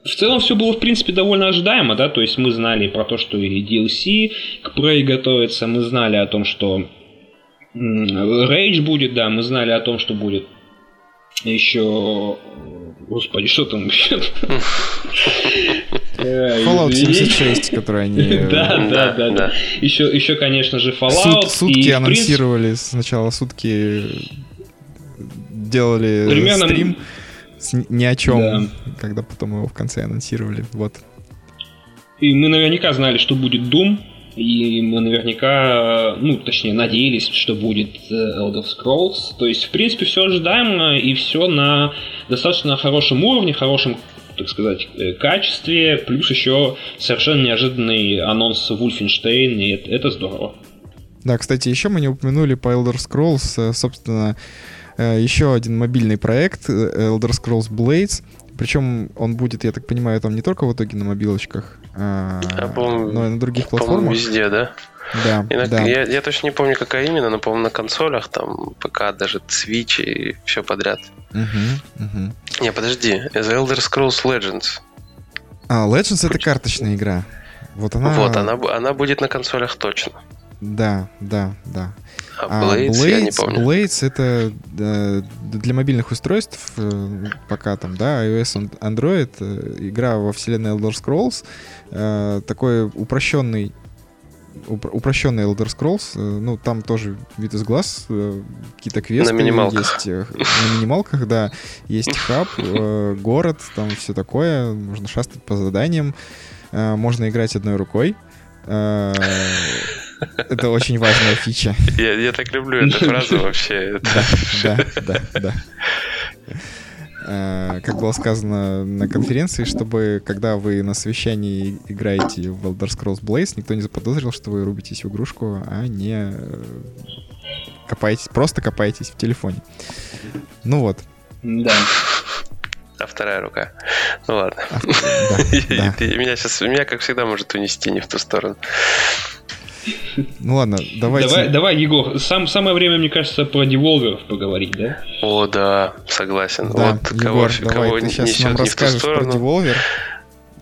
в целом все было, в принципе, довольно ожидаемо, да, то есть мы знали про то, что и DLC к Prey готовится, мы знали о том, что Rage будет, да, мы знали о том, что будет еще... Господи, что там еще? Fallout 76, который они... Да, да, да, да. Еще, еще, конечно же, Fallout. Сутки анонсировали, сначала сутки делали стрим ни о чем, когда потом его в конце анонсировали. Вот. И мы наверняка знали, что будет Doom, и мы наверняка, ну, точнее, надеялись, что будет э, Elder Scrolls. То есть, в принципе, все ожидаемо и все на достаточно хорошем уровне, хорошем так сказать, э, качестве, плюс еще совершенно неожиданный анонс Wolfenstein, и это, это здорово. Да, кстати, еще мы не упомянули по Elder Scrolls, э, собственно, еще один мобильный проект Elder Scrolls Blades, причем он будет, я так понимаю, там не только в итоге на мобилочках, а, а но и на других платформах. везде, да? Да, на, да. Я, я точно не помню, какая именно, но, по-моему, на консолях, там, ПК, даже Switch и все подряд. Угу, угу. Не, подожди, The Elder Scrolls Legends. А, Legends это карточная игра. Вот она... Вот, она, она будет на консолях точно. Да, да, да. А Blades, Blades, я не помню. Blades это э, для мобильных устройств, э, пока там, да, iOS, Android, э, игра во вселенной Elder Scrolls, э, такой упрощенный упрощенный Elder Scrolls, э, ну, там тоже вид из глаз, э, какие-то квесты на минималках. есть. Э, на минималках, да. Есть хаб, город, там все такое. Можно шастать по заданиям. Можно играть одной рукой. Это очень важная фича. Я, я так люблю эту фразу вообще. Да, да, да, да. Как было сказано на конференции, чтобы когда вы на совещании играете в Elder Scrolls Blaze, никто не заподозрил, что вы рубитесь в игрушку, а не э, копаетесь, просто копаетесь в телефоне. Ну вот. Да. А вторая рука. Ну ладно. А, да, да. Меня сейчас, меня, как всегда, может унести не в ту сторону. Ну ладно, давайте. Давай, давай Егор, сам, самое время, мне кажется, про деволверов поговорить, да? О, да, согласен. Да, вот Егор, кого, давай, кого ты сейчас нам расскажешь про деволвер.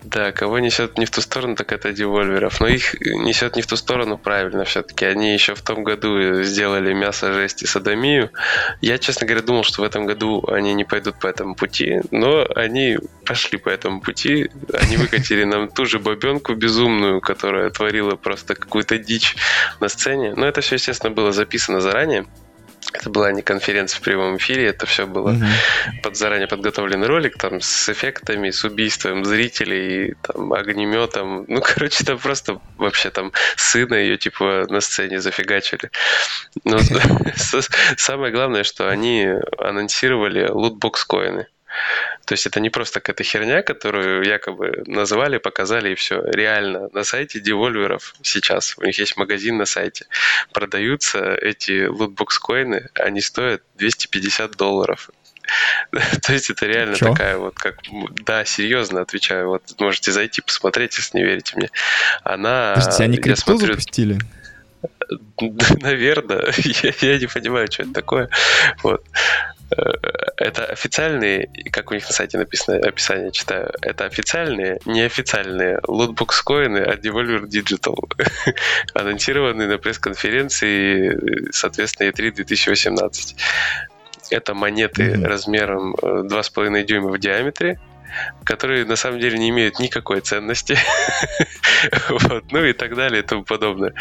Да, кого несет не в ту сторону, так это девольверов. Но их несет не в ту сторону правильно все-таки. Они еще в том году сделали мясо, жесть и садомию. Я, честно говоря, думал, что в этом году они не пойдут по этому пути, но они пошли по этому пути. Они выкатили нам ту же бабенку безумную, которая творила просто какую-то дичь на сцене. Но это все, естественно, было записано заранее Это была не конференция в прямом эфире, это все было угу. под заранее подготовленный ролик, там, с эффектами, с убийством зрителей, там, огнеметом. Ну, короче, там просто вообще там сына ее, типа, на сцене зафигачили. Но самое главное, что они анонсировали лутбокс-коины. То есть это не просто какая-то херня, которую якобы называли, показали и все. Реально, на сайте девольверов сейчас, у них есть магазин на сайте, продаются эти лутбокс-коины, они стоят 250 долларов. То есть это реально Чё? такая вот, как, да, серьезно отвечаю, вот можете зайти посмотреть, если не верите мне. Она... Подождите, они крипту смотрю, запустили? Наверное, я, я не понимаю, что это такое. Вот. Это официальные, как у них на сайте написано, описание читаю, это официальные, неофициальные лутбокс коины от Devolver Digital, анонсированные на пресс-конференции, соответственно, E3 2018. Это монеты mm-hmm. размером 2,5 э, дюйма в диаметре, которые на самом деле не имеют никакой ценности, вот, ну и так далее и тому подобное.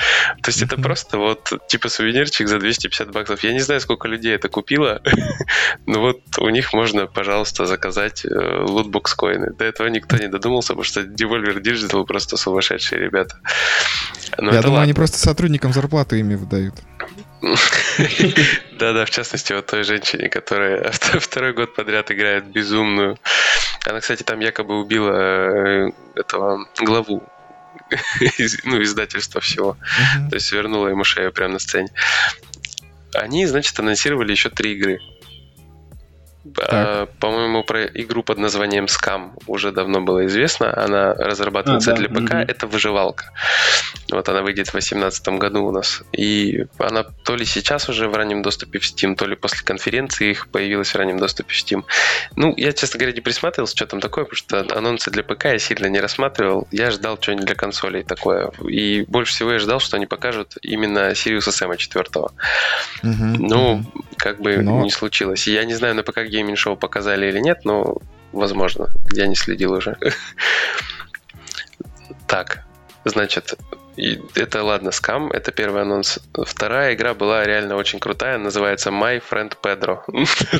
То есть это просто вот типа сувенирчик за 250 баксов. Я не знаю, сколько людей это купило, но вот у них можно, пожалуйста, заказать э, лутбокс коины. До этого никто не додумался, потому что Devolver Digital просто сумасшедшие ребята. Но Я думаю, ладно. они просто сотрудникам зарплату ими выдают. Да-да, в частности, вот той женщине, которая второй год подряд играет безумную. Она, кстати, там якобы убила э, этого главу ну, издательства всего. То есть вернула ему шею прямо на сцене. Они, значит, анонсировали еще три игры. А, по-моему, про игру под названием Scam уже давно было известно. Она разрабатывается а, да. для ПК. Угу. Это выживалка. Вот она выйдет в 2018 году у нас. И она то ли сейчас уже в раннем доступе в Steam, то ли после конференции их появилась в раннем доступе в Steam. Ну, я, честно говоря, не присматривался, что там такое, потому что анонсы для ПК я сильно не рассматривал. Я ждал что-нибудь для консолей такое. И больше всего я ждал, что они покажут именно Serious Sam 4. Угу, ну, угу. как бы Но... не случилось. Я не знаю, на ПК Gaming Show показали или нет, но возможно. Я не следил уже. Так, значит, это ладно, Scum, это первый анонс. Вторая игра была реально очень крутая, называется My Friend Pedro.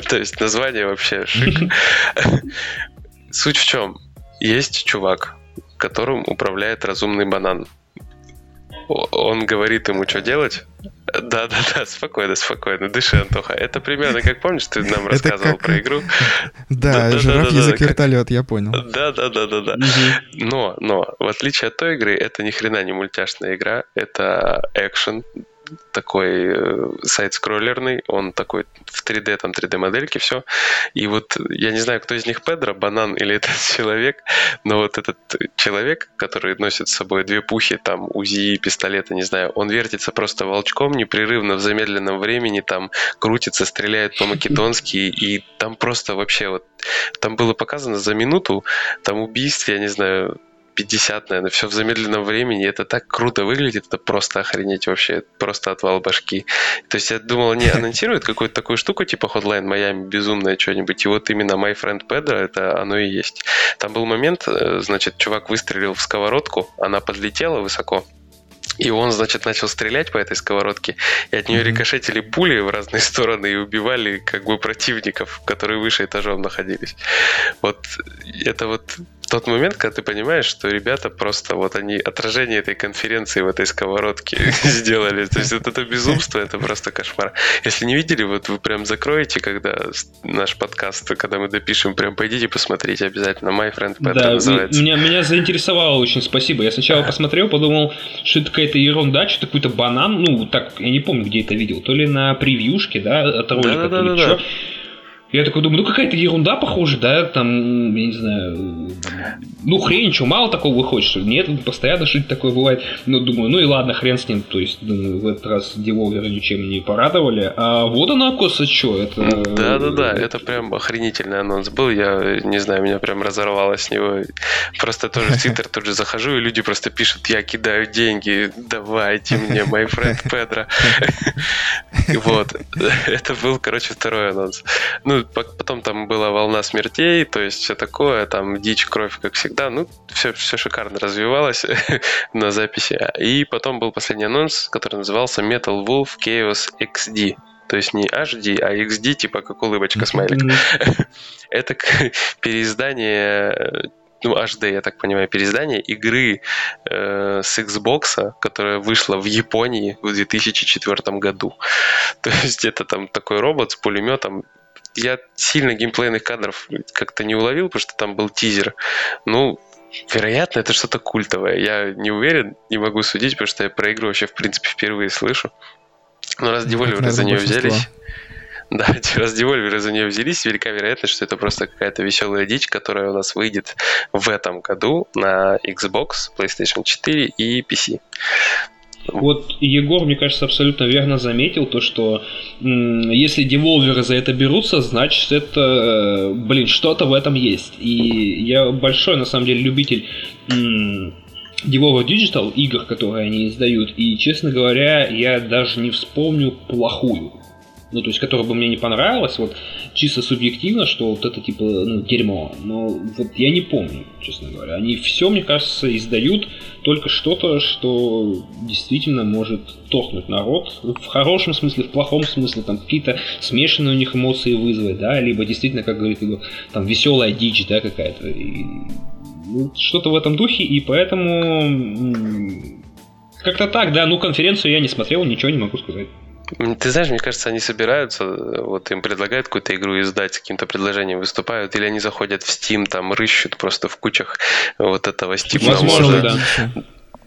То есть название вообще шик. Суть в чем? Есть чувак, которым управляет разумный банан. Он говорит ему, что делать, да, да, да, спокойно, спокойно. Дыши, Антоха. Это примерно как помнишь, ты нам рассказывал про игру. Да, жираф язык вертолет, я понял. Да, да, да, да, да. Но, но, в отличие от той игры, это ни хрена не мультяшная игра, это экшен, такой э, сайт-скроллерный, он такой в 3D, там 3D-модельки, все. И вот я не знаю, кто из них Педро, Банан или этот человек, но вот этот человек, который носит с собой две пухи, там УЗИ, пистолеты, не знаю, он вертится просто волчком непрерывно в замедленном времени, там крутится, стреляет по-македонски, и там просто вообще вот, там было показано за минуту, там убийств, я не знаю, 50, наверное, все в замедленном времени. Это так круто выглядит, это просто охренеть вообще, просто отвал башки. То есть я думал, они анонсируют какую-то такую штуку, типа Hotline Miami, безумное что-нибудь, и вот именно My Friend Pedro, это оно и есть. Там был момент, э, значит, чувак выстрелил в сковородку, она подлетела высоко, и он, значит, начал стрелять по этой сковородке, и от нее mm-hmm. рикошетили пули в разные стороны и убивали как бы противников, которые выше этажом находились. Вот это вот тот момент, когда ты понимаешь, что ребята просто вот они отражение этой конференции в этой сковородке сделали. То есть вот это безумство, это просто кошмар. Если не видели, вот вы прям закроете, когда наш подкаст, когда мы допишем, прям пойдите посмотрите обязательно. My Friend Pet да, называется. Меня, меня заинтересовало очень, спасибо. Я сначала посмотрел, подумал, что это какая-то ерунда, что-то какой-то банан. Ну, так, я не помню, где это видел. То ли на превьюшке, да, от ролика, да, да, да, да. Я такой думаю, ну какая-то ерунда похоже, да, там, я не знаю, ну хрень, что, мало такого выходит, что нет, постоянно что-то такое бывает. Ну, думаю, ну и ладно, хрен с ним, то есть, думаю, в этот раз деволверы ничем не порадовали. А вот она, оказывается, что, это... Да-да-да, это прям охренительный анонс был, я не знаю, меня прям разорвало с него. Просто тоже в Твиттер тут же захожу, и люди просто пишут, я кидаю деньги, давайте мне, my friend Pedro. Вот, это был, короче, второй анонс. Ну, потом там была волна смертей, то есть все такое, там дичь, кровь, как всегда. Ну, все, все шикарно развивалось на записи. И потом был последний анонс, который назывался Metal Wolf Chaos XD. То есть не HD, а XD, типа как улыбочка смайлик. Это переиздание ну, HD, я так понимаю, переиздание игры э, с Xbox, которая вышла в Японии в 2004 году. То есть это там такой робот с пулеметом. Я сильно геймплейных кадров как-то не уловил, потому что там был тизер. Ну, вероятно, это что-то культовое. Я не уверен, не могу судить, потому что я про игру вообще, в принципе, впервые слышу. Но раз девольверы за нее взялись... Да, раз Devolver за нее взялись, велика вероятность, что это просто какая-то веселая дичь, которая у нас выйдет в этом году на Xbox, PlayStation 4 и PC. Вот Егор, мне кажется, абсолютно верно заметил то, что если деволверы за это берутся, значит это, э, блин, что-то в этом есть. И я большой, на самом деле, любитель Devolver Digital игр, которые они издают. И, честно говоря, я даже не вспомню плохую ну, то есть, которая бы мне не понравилась, вот, чисто субъективно, что вот это, типа, ну, дерьмо. Но вот я не помню, честно говоря. Они все, мне кажется, издают только что-то, что действительно может торкнуть народ. В хорошем смысле, в плохом смысле, там, какие-то смешанные у них эмоции вызвать, да, либо действительно, как говорит Игорь, там, веселая дичь, да, какая-то. И, ну, что-то в этом духе, и поэтому... Как-то так, да, ну конференцию я не смотрел, ничего не могу сказать. Ты знаешь, мне кажется, они собираются, вот им предлагают какую-то игру издать каким-то предложением, выступают, или они заходят в Steam, там рыщут просто в кучах вот этого Steam. Возможно, да.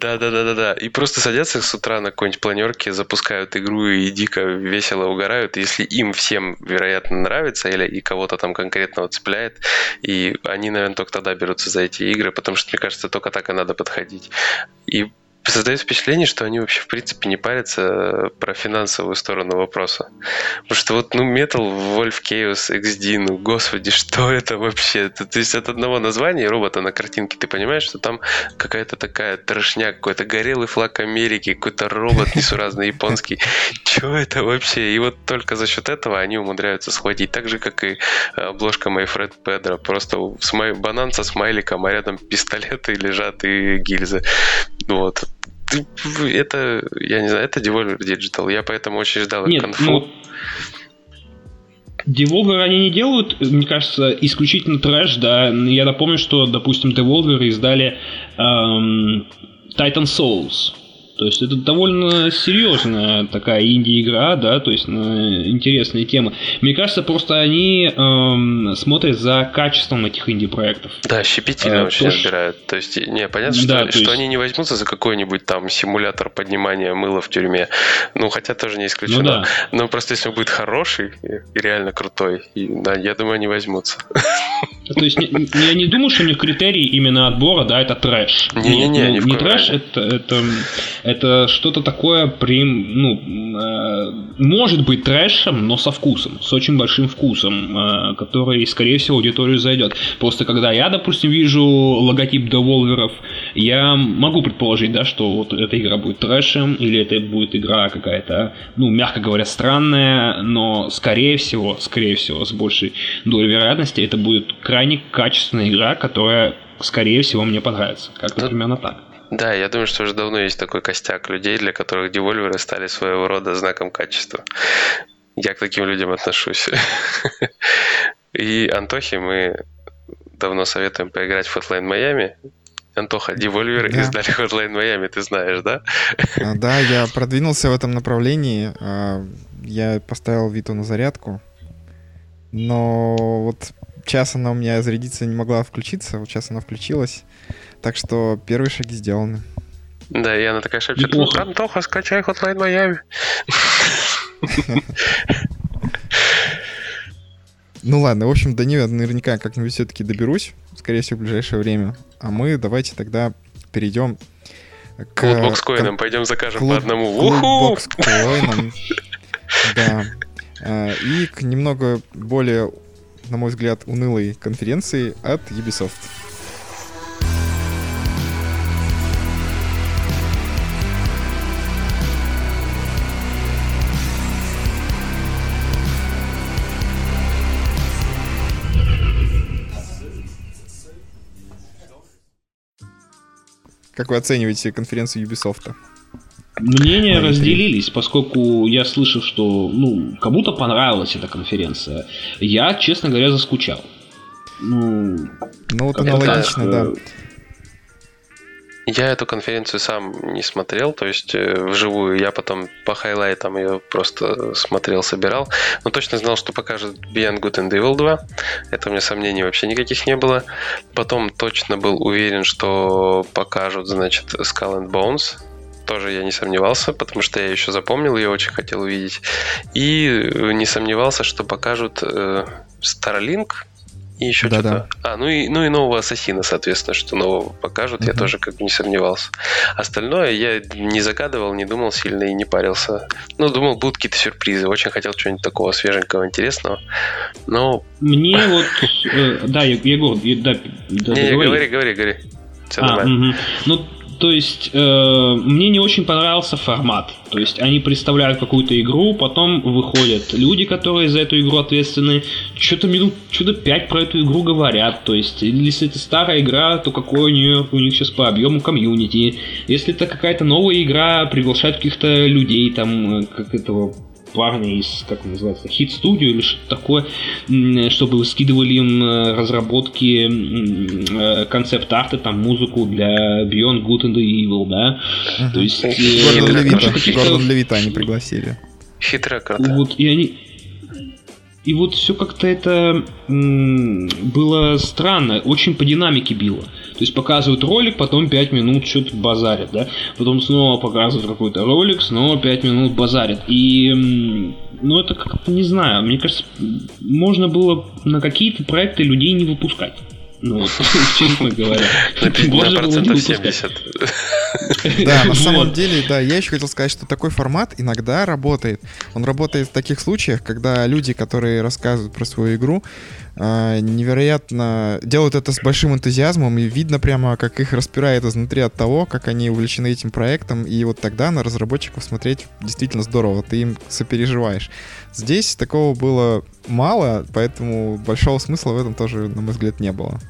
Да, да, да, да, да. И просто садятся с утра на какой-нибудь планерке, запускают игру и дико весело угорают. Если им всем, вероятно, нравится, или и кого-то там конкретно цепляет, и они, наверное, только тогда берутся за эти игры, потому что, мне кажется, только так и надо подходить. И создается впечатление, что они вообще в принципе не парятся э, про финансовую сторону вопроса. Потому что вот, ну, Metal, Wolf Chaos, XD, ну, господи, что это вообще? То, есть от одного названия робота на картинке ты понимаешь, что там какая-то такая трошня, какой-то горелый флаг Америки, какой-то робот несуразный японский. Что это вообще? И вот только за счет этого они умудряются схватить. Так же, как и обложка Майфред Педро. Просто смай... банан со смайликом, а рядом пистолеты лежат и гильзы. Вот это, я не знаю, это Devolver Digital. Я поэтому очень ждал Нет, конфу. Ну, Devolver они не делают, мне кажется, исключительно трэш, да. Я напомню, что, допустим, Devolver издали эм, Titan Souls. То есть это довольно серьезная такая инди-игра, да, то есть на интересные темы. Мне кажется, просто они эм, смотрят за качеством этих инди-проектов. Да, щепетильно а, очень то, разбирают. То есть, не, понятно, что, да, что есть... они не возьмутся за какой-нибудь там симулятор поднимания мыла в тюрьме. Ну, хотя тоже не исключено. Ну, да. Но просто если он будет хороший и реально крутой, и, да, я думаю, они возьмутся. То есть я не думаю, что у них критерий именно отбора, да, это трэш. Не-не-не, не, не, не трэш, это, это это что-то такое, при, ну, э, может быть трэшем, но со вкусом, с очень большим вкусом, э, который, скорее всего, аудиторию зайдет. Просто когда я, допустим, вижу логотип деволверов, я могу предположить, да, что вот эта игра будет трэшем, или это будет игра какая-то, ну, мягко говоря, странная, но, скорее всего, скорее всего, с большей долей вероятности, это будет крайне качественная игра, которая, скорее всего, мне понравится. Как-то ну, примерно так. Да, я думаю, что уже давно есть такой костяк людей, для которых девольверы стали своего рода знаком качества. Я к таким людям отношусь. И Антохе мы давно советуем поиграть в Hotline Miami. Антоха, девольверы да. издали Hotline Miami, ты знаешь, да? А, да, я продвинулся в этом направлении. А, я поставил Виту на зарядку. Но вот час она у меня зарядиться не могла включиться, вот сейчас она включилась. Так что первые шаги сделаны. Да, и она такая шепчет, ну, Антоха, скачай Hotline Miami. Ну ладно, в общем, до нее наверняка как-нибудь все-таки доберусь, скорее всего, в ближайшее время. А мы давайте тогда перейдем к... Lootbox Coin ам, пойдем закажем клуб, по одному. Lootbox Coin ам, да. А, и к немного более, на мой взгляд, унылой конференции от Ubisoft. Как вы оцениваете конференцию Ubisoft? Мнения разделились, поскольку я слышал, что ну, кому-то понравилась эта конференция. Я, честно говоря, заскучал. Ну, ну вот аналогично, да. Я эту конференцию сам не смотрел, то есть э, вживую. Я потом по хайлайтам ее просто смотрел, собирал. Но точно знал, что покажут Beyond Good and Evil 2. Это у меня сомнений вообще никаких не было. Потом точно был уверен, что покажут, значит, Skull and Bones. Тоже я не сомневался, потому что я еще запомнил и очень хотел увидеть. И не сомневался, что покажут э, Starlink, и еще да, что-то. Да. А, ну и, ну и нового Ассасина, соответственно, что нового покажут, угу. я тоже как бы не сомневался. Остальное я не загадывал, не думал сильно и не парился. Ну, думал, будут какие-то сюрпризы. Очень хотел чего-нибудь такого свеженького, интересного. Но... Мне вот... Э, да, Егор, да, да, Не, говори, говори, говори. Все а, нормально. Ну, то есть э, мне не очень понравился формат. То есть они представляют какую-то игру, потом выходят люди, которые за эту игру ответственны, что-то минут, что-то пять про эту игру говорят. То есть, если это старая игра, то какой у нее у них сейчас по объему комьюнити. Если это какая-то новая игра, приглашают каких-то людей, там, э, как этого парня из, как он называется, Hit Studio или что-то такое, чтобы скидывали им э, разработки э, концепт-арты, там, музыку для Beyond Good and Evil, да. Uh-huh. То есть... Гордон э, Левита, Гордон Левита они пригласили. Хитрая карта. Вот, и они, и вот все как-то это было странно, очень по динамике било. То есть показывают ролик, потом 5 минут что-то базарят, да? Потом снова показывают какой-то ролик, снова 5 минут базарят. И, ну это как-то, не знаю, мне кажется, можно было на какие-то проекты людей не выпускать. Ну, честно говоря. На процентов 70. Да, на самом деле, да, я еще хотел сказать, что такой формат иногда работает. Он работает в таких случаях, когда люди, которые рассказывают про свою игру, невероятно делают это с большим энтузиазмом, и видно прямо, как их распирает изнутри от того, как они увлечены этим проектом, и вот тогда на разработчиков смотреть действительно здорово, ты им сопереживаешь. Здесь такого было мало, поэтому большого смысла в этом тоже, на мой взгляд, не было.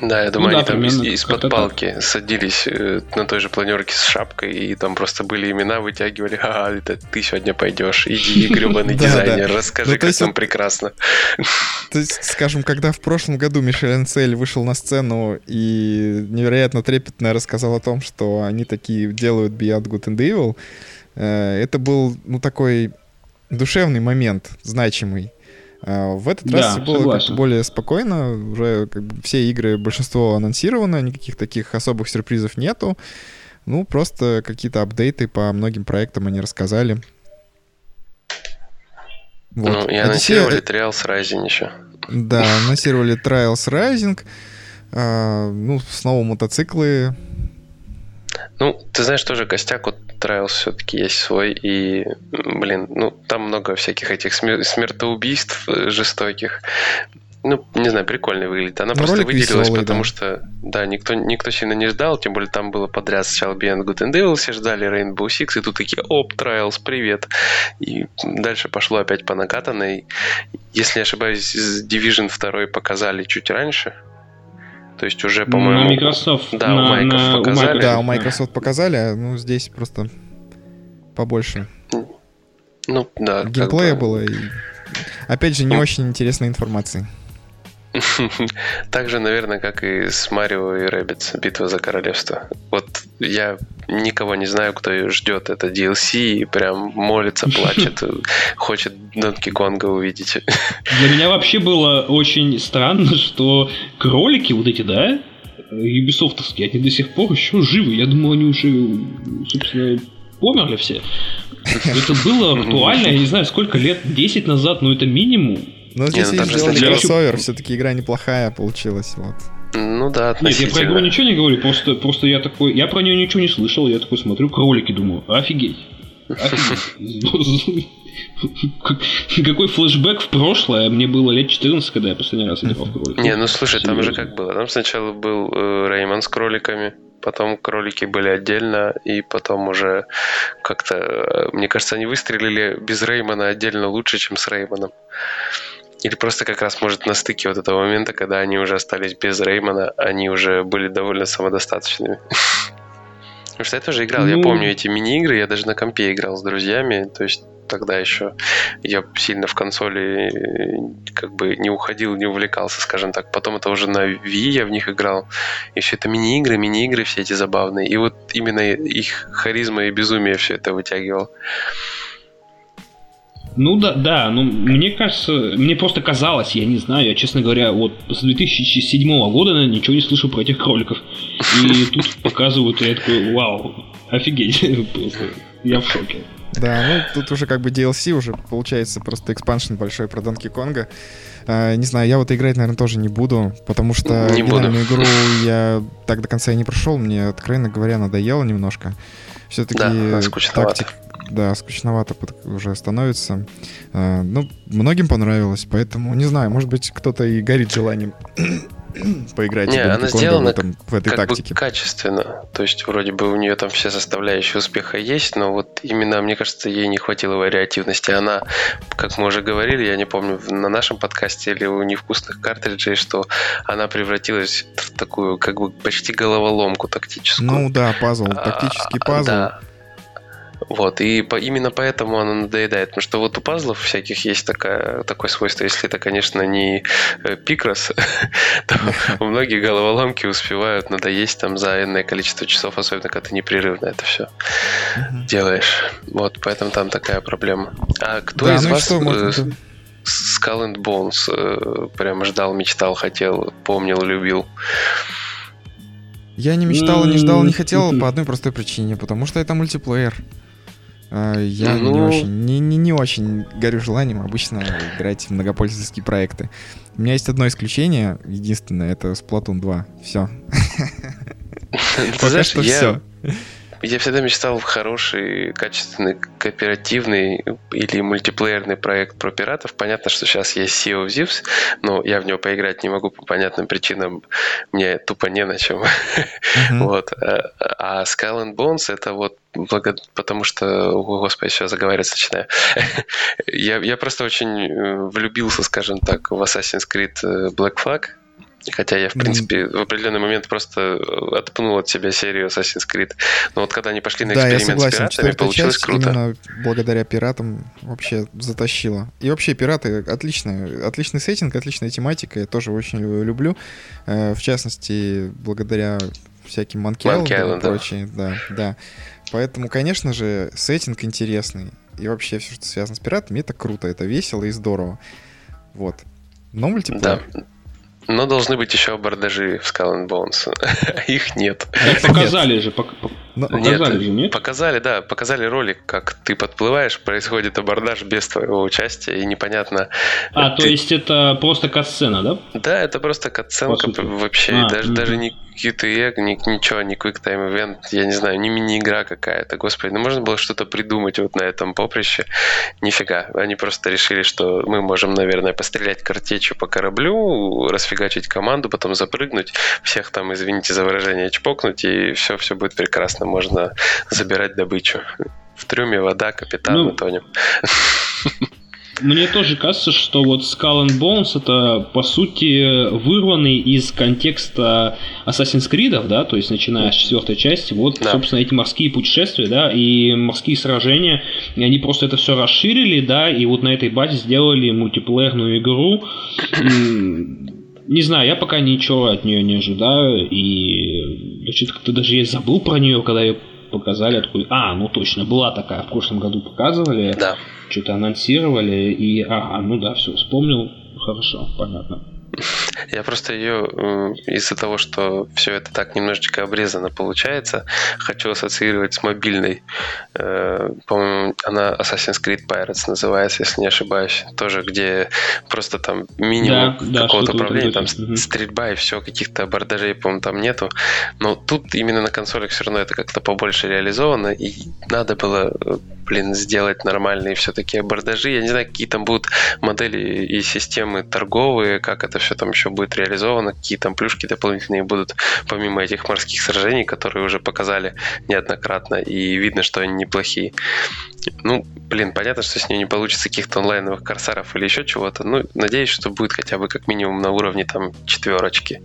Да, я думаю, ну, да, они там из- под палки так. садились э, на той же планерке с шапкой, и там просто были имена, вытягивали, ага, это ты сегодня пойдешь, иди, гребаный дизайнер, расскажи, ну, как там прекрасно. То есть, скажем, когда в прошлом году Мишель Анцель вышел на сцену и невероятно трепетно рассказал о том, что они такие делают Beyond Good and Evil, э, это был, ну, такой душевный момент, значимый. А, в этот да, раз все было как более спокойно, уже как бы все игры, большинство анонсировано, никаких таких особых сюрпризов нету. Ну, просто какие-то апдейты по многим проектам они рассказали. Вот. Ну, и анонсировали Trials Rising еще. Да, анонсировали Trials Rising. А, ну, снова мотоциклы. Ну, ты знаешь, тоже костяк вот Trials все-таки есть свой, и, блин, ну, там много всяких этих смер- смертоубийств э, жестоких. Ну, не знаю, прикольно выглядит. Она Но ну, просто выделилась, веселый, потому да. что, да, никто, никто сильно не ждал, тем более там было подряд сначала Beyond Good and Evil, все ждали Rainbow Six, и тут такие, оп, Trials, привет. И дальше пошло опять по накатанной. Если не ошибаюсь, Division 2 показали чуть раньше, то есть уже, по-моему... На Microsoft. Да, на, у Майков на, показали. У да, у Microsoft показали, а ну здесь просто побольше. Ну, да. Геймплея бы... было и... Опять же, не очень интересной информации. Так же, наверное, как и с Марио и Rabbids Битва за королевство. Вот я никого не знаю, кто ее ждет. Это DLC и прям молится, плачет, хочет Донки Конга увидеть. Для меня вообще было очень странно, что кролики вот эти, да, юбисофтовские, они до сих пор еще живы. Я думал, они уже, собственно, померли все. Это было актуально, я не знаю, сколько лет, 10 назад, но это минимум. Но здесь не, ну, сделали кроссовер, все-таки игра неплохая получилась, вот. Ну да, Нет, я про игру ничего не говорю, просто, просто я такой, я про нее ничего не слышал, я такой смотрю кролики, думаю, офигеть. Какой флешбэк в прошлое? Мне было лет 14, когда я последний раз играл в кролика. Не, ну слушай, там же как было. Там сначала был э, Реймон с кроликами, потом кролики были отдельно, и потом уже как-то, э, мне кажется, они выстрелили без Реймона отдельно лучше, чем с Реймоном. Или просто как раз, может, на стыке вот этого момента, когда они уже остались без Реймона, они уже были довольно самодостаточными. Потому что я тоже играл, ну... я помню эти мини-игры, я даже на компе играл с друзьями, то есть тогда еще я сильно в консоли э, как бы не уходил, не увлекался, скажем так. Потом это уже на Wii я в них играл. И все это мини-игры, мини-игры все эти забавные. И вот именно их харизма и безумие все это вытягивал. Ну да, да, ну мне кажется, мне просто казалось, я не знаю, я, честно говоря, вот с 2007 года наверное, ничего не слышу про этих кроликов. И тут показывают, и я такой, вау, офигеть, просто, я в шоке. Да, ну тут уже как бы DLC, уже получается просто экспаншн большой про Донки Конга. Uh, не знаю, я вот играть, наверное, тоже не буду, потому что не буду. игру я так до конца и не прошел, мне, откровенно говоря, надоело немножко. Все-таки да, тактик, да, скучновато уже становится. Uh, ну, многим понравилось, поэтому, не знаю, может быть, кто-то и горит желанием поиграть Не, она сделана в, этом, в этой как тактике. Бы качественно. То есть вроде бы у нее там все составляющие успеха есть, но вот именно, мне кажется, ей не хватило вариативности. Она, как мы уже говорили, я не помню, на нашем подкасте или у невкусных картриджей, что она превратилась в такую как бы почти головоломку тактическую. Ну да, пазл, а, тактический пазл. Да. Вот, и по, именно поэтому она надоедает. Потому что вот у пазлов всяких есть такая, такое свойство. Если это, конечно, не э, пикрос, то многие головоломки успевают надоесть там за энное количество часов, особенно когда ты непрерывно это все делаешь. Вот, поэтому там такая проблема. А кто из ну вас... Э, Skull and Bones э, прям ждал, мечтал, хотел, помнил, любил. Я не мечтал, не ждал, не хотел по одной простой причине, потому что это мультиплеер. А, я ну... не очень, не, не, не очень горю желанием обычно играть в многопользовательские проекты. У меня есть одно исключение, единственное, это Splatoon 2. Все. Пока что все. Я всегда мечтал в хороший, качественный, кооперативный или мультиплеерный проект про пиратов. Понятно, что сейчас есть Sea of Thieves, но я в него поиграть не могу по понятным причинам. Мне тупо не на чем. Mm-hmm. вот. А, а Skull and Bones это вот благо... потому что, о, господи, сейчас заговаривать начинаю. я, я просто очень э, влюбился, скажем так, в Assassin's Creed э, Black Flag. Хотя я, в принципе, mm. в определенный момент просто э, отпнул от себя серию Assassin's Creed. Но вот когда они пошли на эксперимент да, я согласен. с пиратами, получилось часть круто. Именно благодаря пиратам вообще затащила. И вообще пираты отличные, отличный сеттинг, отличная тематика. Я тоже очень люблю. Э, в частности, благодаря всяким Monkey Island и прочее. Да, да. Поэтому, конечно же, сеттинг интересный. И вообще все, что связано с пиратами, это круто, это весело и здорово. Вот. Но мультиплеер. Да. Но должны быть еще абордажи в Skull and Bones. Их нет. показали же. Показали же, нет? Показали, да. Показали ролик, как ты подплываешь, происходит абордаж без твоего участия, и непонятно... А, то есть это просто катсцена, да? Да, это просто катсценка вообще. А, даже, даже не QTE, ни, ничего, ни Quick Time Event, я не знаю, не мини-игра какая-то. Господи, ну можно было что-то придумать вот на этом поприще. Нифига. Они просто решили, что мы можем, наверное, пострелять картечью по кораблю, расфигачить команду, потом запрыгнуть, всех там, извините за выражение, чпокнуть, и все, все будет прекрасно. Можно забирать добычу. В трюме вода, капитан, ну, мы тонем. Мне тоже кажется, что вот Skull and Bones это по сути вырванный из контекста Assassin's Creed, да, то есть начиная с четвертой части, вот, да. собственно, эти морские путешествия, да, и морские сражения, и они просто это все расширили, да, и вот на этой базе сделали мультиплеерную игру. Не знаю, я пока ничего от нее не ожидаю, и я что-то как-то даже я забыл про нее, когда ее показали, такой, а, ну точно, была такая, в прошлом году показывали, да. что-то анонсировали, и, ага, ну да, все, вспомнил, хорошо, понятно. Я просто ее из-за того, что все это так немножечко обрезано получается, хочу ассоциировать с мобильной. Э, по-моему, она Assassin's Creed Pirates называется, если не ошибаюсь. Тоже, где просто там минимум да, какого-то да, управления, там угу. стрельба и все, каких-то абордажей, по-моему, там нету. Но тут именно на консолях все равно это как-то побольше реализовано, и надо было блин, сделать нормальные все-таки абордажи. Я не знаю, какие там будут модели и системы торговые, как это это все там еще будет реализовано, какие там плюшки дополнительные будут, помимо этих морских сражений, которые уже показали неоднократно, и видно, что они неплохие. Ну, блин, понятно, что с ней не получится каких-то онлайновых корсаров или еще чего-то. Ну, надеюсь, что будет хотя бы как минимум на уровне там четверочки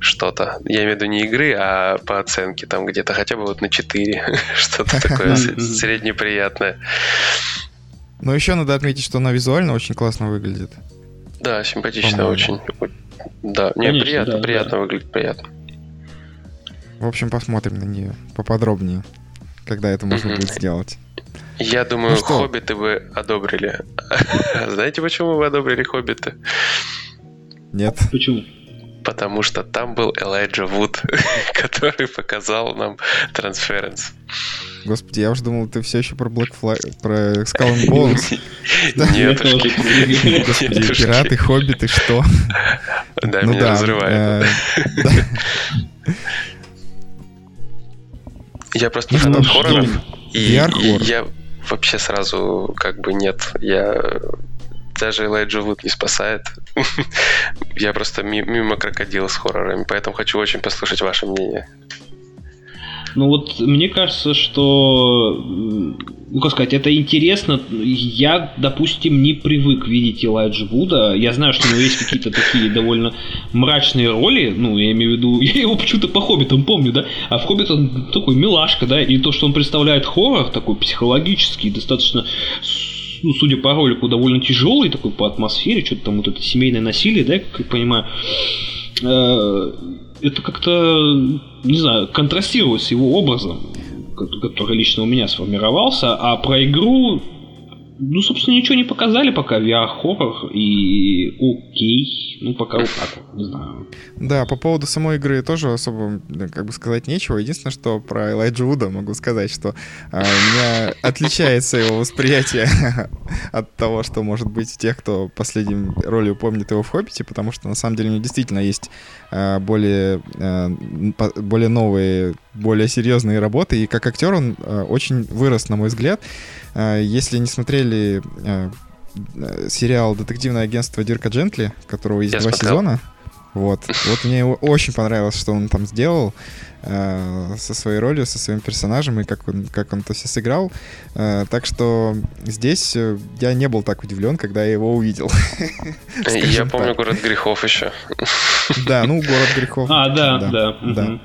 что-то. Я имею в виду не игры, а по оценке там где-то хотя бы вот на 4. что-то такое среднеприятное. Но еще надо отметить, что она визуально очень классно выглядит. Да, симпатично очень. Да, не, Конечно, приятно, да, приятно да. выглядит, приятно. В общем, посмотрим на нее поподробнее, когда это можно будет сделать. Я думаю, ну хоббиты вы одобрили. Знаете, почему вы одобрили хоббиты? Нет. Почему? Потому что там был Элайджа Вуд, который показал нам трансференс. Господи, я уже думал, ты все еще про Black Flag, про Skull and Bones. Нет, Господи, пираты, хоббиты, что? Да, ну меня разрывает. Э, я просто фанат ну хорроров, и я вообще сразу как бы нет, я даже Элайджа Вуд не спасает. Я просто мимо крокодила с хоррорами, поэтому хочу очень послушать ваше мнение. Ну вот мне кажется, что, ну как сказать, это интересно. Я, допустим, не привык видеть Элайджа Вуда. Я знаю, что у него есть какие-то такие довольно мрачные роли. Ну, я имею в виду, я его почему-то по Хоббитам помню, да? А в Хоббит он такой милашка, да? И то, что он представляет хоррор, такой психологический, достаточно ну, судя по ролику, довольно тяжелый такой по атмосфере, что-то там вот это семейное насилие, да, как я понимаю. Э, это как-то, не знаю, контрастирует с его образом, который лично у меня сформировался, а про игру ну, собственно, ничего не показали пока VR-хоррор, и окей. Ну, пока вот так не знаю. Да, по поводу самой игры тоже особо, как бы сказать, нечего. Единственное, что про Элайджа Вуда могу сказать, что а, у меня отличается его восприятие от того, что может быть тех, кто последним ролью помнит его в «Хоббите», потому что, на самом деле, у него действительно есть а, более, а, более новые, более серьезные работы, и как актер он а, очень вырос, на мой взгляд. А, если не смотрели а, сериал «Детективное агентство Дирка Джентли», которого есть Я два смотрел. сезона, вот. Вот мне очень понравилось, что он там сделал э, со своей ролью, со своим персонажем и как он, как он то все сыграл. Э, так что здесь э, я не был так удивлен, когда я его увидел. Я помню «Город грехов» еще. Да, ну «Город грехов». А, да, да. да.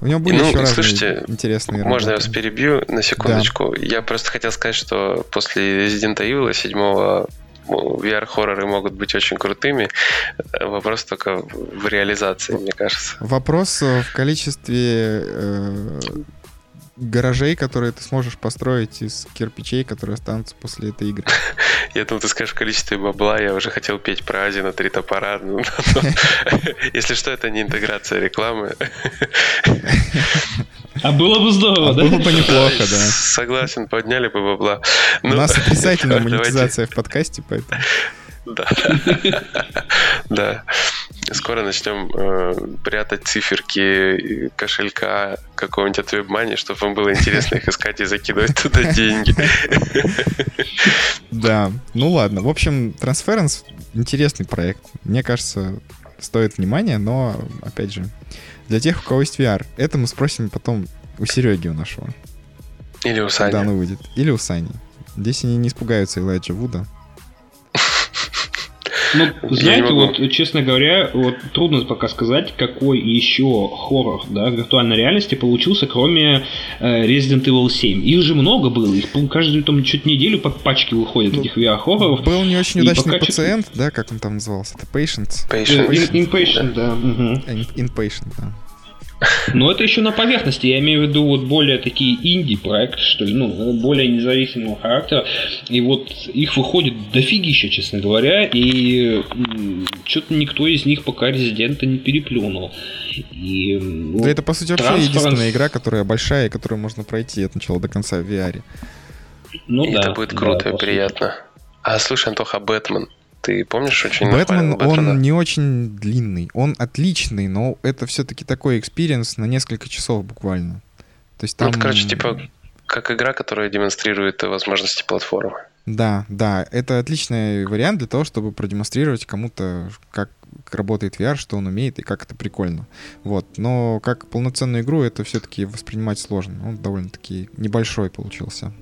У него были ну, еще разные интересные Можно я вас перебью на секундочку? Я просто хотел сказать, что после Resident Evil 7 VR-хорроры могут быть очень крутыми. Вопрос только в реализации, мне кажется. Вопрос в количестве э, гаражей, которые ты сможешь построить из кирпичей, которые останутся после этой игры. Я думал, ты скажешь количество бабла, я уже хотел петь про Азию на три топора. Ну, если что, это не интеграция рекламы. А было бы здорово, а да? Было бы неплохо, да. Согласен, подняли бы бабла. У ну, нас отрицательная монетизация в подкасте, поэтому... Да. Да. Скоро начнем э, прятать циферки кошелька какого-нибудь от WebMoney, чтобы вам было интересно их искать и закидывать туда деньги. Да, ну ладно. В общем, Transference интересный проект. Мне кажется, стоит внимания, но, опять же, для тех, у кого есть VR, это мы спросим потом у Сереги у нашего. Или у Сани. Когда оно выйдет. Или у Сани. Здесь они не испугаются Элайджа Вуда. Ну, знаете, вот, честно говоря, вот трудно пока сказать, какой еще хоррор, да, виртуальной реальности получился, кроме э, Resident Evil 7. Их же много было, их каждую там чуть неделю по пачке выходят ну, этих VR-хорроров. Был не очень удачный пока пациент, чуть... да, как он там назывался, это Patient? Patient. Patient. Inpatient, да. Угу. Inpatient, да. Но это еще на поверхности. Я имею в виду вот более такие инди-проекты, что ли, ну, более независимого характера. И вот их выходит дофигища, честно говоря, и что-то никто из них пока резидента не переплюнул. И, вот, да это, по сути, вообще Transference... единственная игра, которая большая, и которую можно пройти от начала до конца в VR. Ну, и да, это будет круто да, и приятно. А слушай, Антоха, Бэтмен, ты помнишь очень Бэтмен, он не очень длинный. Он отличный, но это все-таки такой experience на несколько часов буквально. То есть там... Ну, это, короче, типа как игра, которая демонстрирует возможности платформы. Да, да, это отличный вариант для того, чтобы продемонстрировать кому-то, как работает VR, что он умеет и как это прикольно. Вот. Но как полноценную игру это все-таки воспринимать сложно. Он довольно-таки небольшой получился.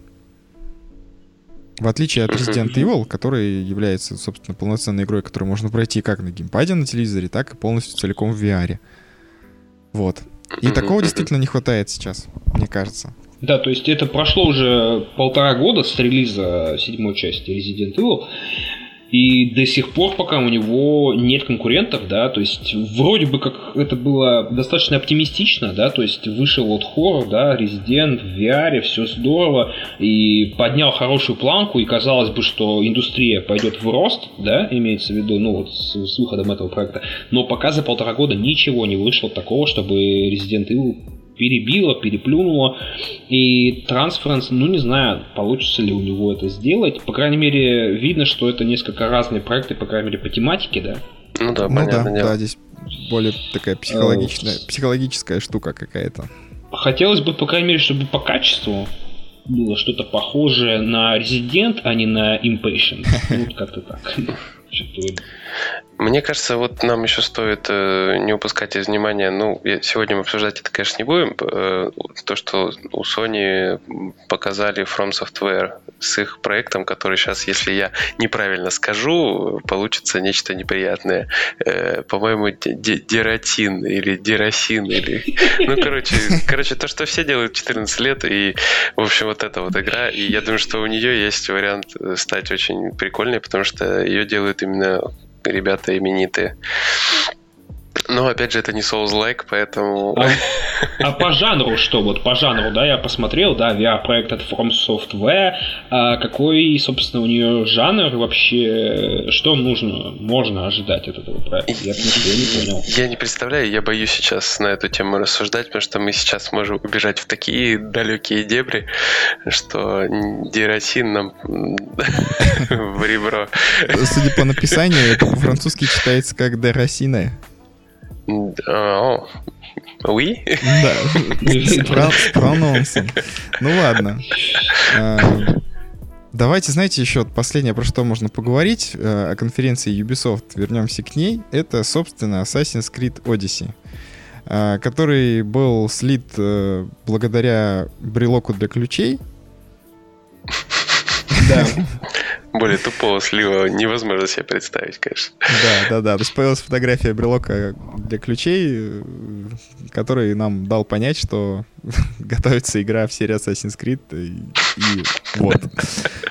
В отличие от Resident Evil, который является, собственно, полноценной игрой, которую можно пройти как на геймпаде на телевизоре, так и полностью целиком в VR. Вот. И такого действительно не хватает сейчас, мне кажется. Да, то есть это прошло уже полтора года с релиза седьмой части Resident Evil, и до сих пор пока у него нет конкурентов, да, то есть вроде бы как это было достаточно оптимистично, да, то есть вышел вот хоррор, да, Resident в VR, все здорово, и поднял хорошую планку, и казалось бы, что индустрия пойдет в рост, да, имеется в виду, ну вот с, с выходом этого проекта, но пока за полтора года ничего не вышло такого, чтобы Resident Evil перебило, переплюнуло. И Transference, ну не знаю, получится ли у него это сделать. По крайней мере, видно, что это несколько разные проекты, по крайней мере, по тематике, да? Ну да, ну да, да, здесь более такая психологичная, uh, психологическая штука какая-то. Хотелось бы, по крайней мере, чтобы по качеству было что-то похожее на Resident, а не на Impatient. Ну, вот как-то так. Мне кажется, вот нам еще стоит э, не упускать из внимания, ну, сегодня мы обсуждать это, конечно, не будем, э, то, что у Sony показали From Software с их проектом, который сейчас, если я неправильно скажу, получится нечто неприятное. Э, по-моему, дератин или дерасин или... Ну, короче, короче, то, что все делают 14 лет, и, в общем, вот эта вот игра, и я думаю, что у нее есть вариант стать очень прикольной, потому что ее делают именно ребята именитые. Но опять же, это не Souls-like, поэтому... А, а по жанру что? Вот по жанру, да, я посмотрел, да, VR-проект от From Software. А какой, собственно, у нее жанр вообще? Что нужно, можно ожидать от этого проекта? Я, не понял. Я не представляю, я боюсь сейчас на эту тему рассуждать, потому что мы сейчас можем убежать в такие далекие дебри, что деросин нам в ребро. Судя по написанию, это по-французски читается как деросина. Oui? Да, с прононсом. Ну ладно. А, давайте, знаете, еще последнее, про что можно поговорить э, о конференции Ubisoft. Вернемся к ней. Это, собственно, Assassin's Creed Odyssey, э, который был слит э, благодаря брелоку для ключей. Да. Более тупого слива невозможно себе представить, конечно. Да, да, да. То есть появилась фотография брелока для ключей, который нам дал понять, что готовится игра в серии Assassin's Creed, и, и вот.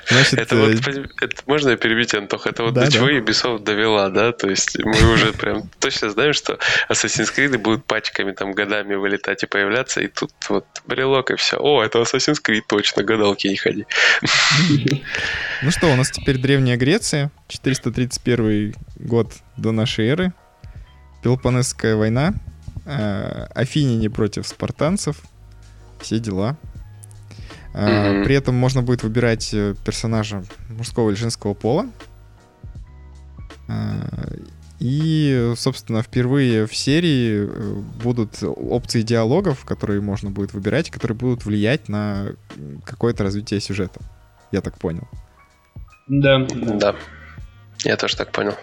Значит, это, вот, э, это можно перебить, Антох? Это вот да, до да. чего Ubisoft довела, да? То есть мы уже прям точно знаем, что Assassin's Creed будут пачками там годами вылетать и появляться, и тут вот брелок и все. О, это Assassin's Creed, точно, гадалки не ходи. Ну что, у нас теперь Древняя Греция, 431 год до нашей эры, Пелопонесская война, э, Афиняне против спартанцев, все дела. Mm-hmm. При этом можно будет выбирать э, персонажа мужского или женского пола. И, собственно, впервые в серии будут опции диалогов, которые можно будет выбирать, которые будут влиять на какое-то развитие сюжета. Я так понял. Да. Да. Я тоже так понял.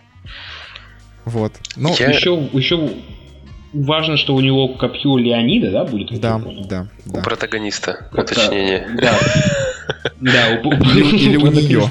Вот. Ну, я... еще, еще важно, что у него копье Леонида, да, будет? Да, да, да. У протагониста, уточнение. Да. Да, Или у нее.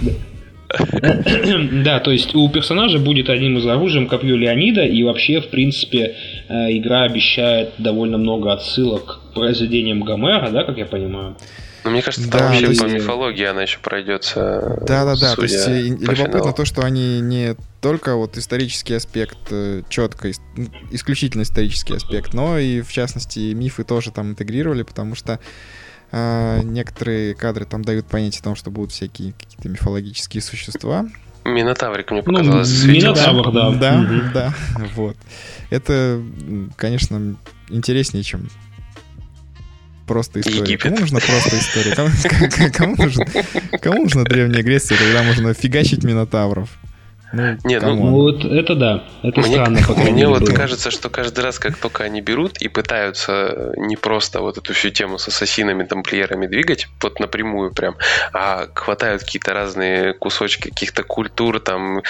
Да, то есть у персонажа будет одним из оружием копье Леонида, и вообще, в принципе, э, игра обещает довольно много отсылок к произведениям Гомера, да, как я понимаю. Ну, мне кажется, там да, вообще есть... по мифологии она еще пройдется. Да, да, да. То есть любопытно финалу. то, что они не только вот исторический аспект, э, четко, ну, исключительно исторический аспект, но и, в частности, мифы тоже там интегрировали, потому что э, некоторые кадры там дают понять о том, что будут всякие какие-то мифологические существа. Минотаврик мне ну, показалось. Ну, Минотавр, да. Да, угу. да, вот. Это, конечно, интереснее, чем просто история. Египет. Кому нужна просто история? Кому, кому, нужна, кому нужна Древняя Греция, когда можно фигачить минотавров? Ну, не, ну, вот это да, это мне, странно. Мне вот было. кажется, что каждый раз, как только они берут и пытаются не просто вот эту всю тему с ассасинами, тамплиерами двигать, вот напрямую прям, а хватают какие-то разные кусочки каких-то культур, там,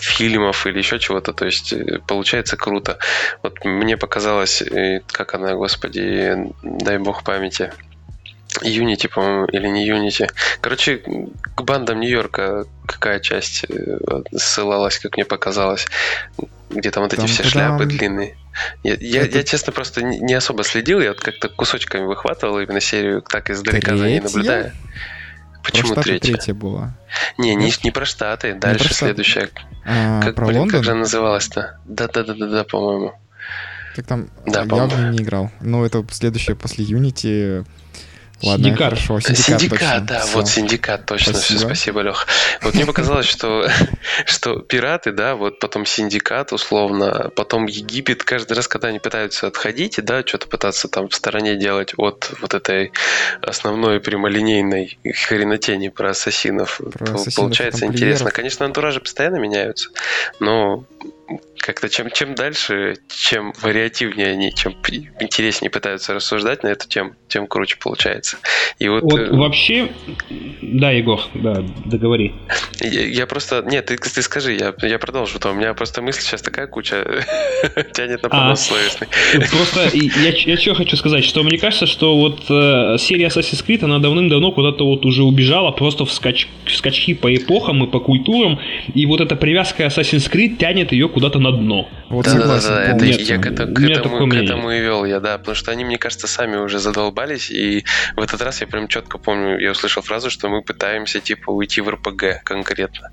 фильмов или еще чего-то. То есть э, получается круто. Вот мне показалось, э, как она, господи, дай бог памяти. Unity, по-моему, или не Unity. Короче, к бандам Нью-Йорка какая часть э, ссылалась, как мне показалось. Где там вот эти там, все шляпы длинные. Я, я, Это... я, честно, просто не особо следил, я вот как-то кусочками выхватывал именно серию, так издалека Третья? за ней наблюдая. Почему про третья? третья была? Не, не, не про Штаты, дальше про следующая. А, как, про блин, Лондон? Как же называлась-то? Да-да-да-да, по-моему. Как там? Да, явно не играл. Но это следующее после Unity Ладно, синдикат. хорошо. Синдикат, синдикат точно. да, Все. вот синдикат, точно. Спасибо, Все, спасибо Лех. Вот мне показалось, что, что пираты, да, вот потом синдикат, условно, потом Египет, каждый раз, когда они пытаются отходить, да, что-то пытаться там в стороне делать от вот этой основной прямолинейной хренотени про ассасинов, про ассасинов получается интересно. Конечно, антуражи постоянно меняются, но как-то чем, чем дальше, чем вариативнее они, чем интереснее пытаются рассуждать на эту тему, тем круче получается. И вот, вот э... вообще, да, Егор, да, договори. Я, я просто, нет, ты, ты скажи, я, я продолжу, то у меня просто мысль сейчас такая куча тянет на понос а, словесный. Просто я, я что хочу сказать, что мне кажется, что вот э, серия Assassin's Creed, она давным-давно куда-то вот уже убежала просто в, скач, в скачки по эпохам и по культурам, и вот эта привязка Assassin's Creed тянет ее куда-то на дно. Вот да, согласен, да, да, это нет, я к, это, к, этому, к этому и вел я, да, потому что они, мне кажется, сами уже задолбались, и в этот раз я прям четко помню, я услышал фразу, что мы пытаемся типа уйти в РПГ конкретно,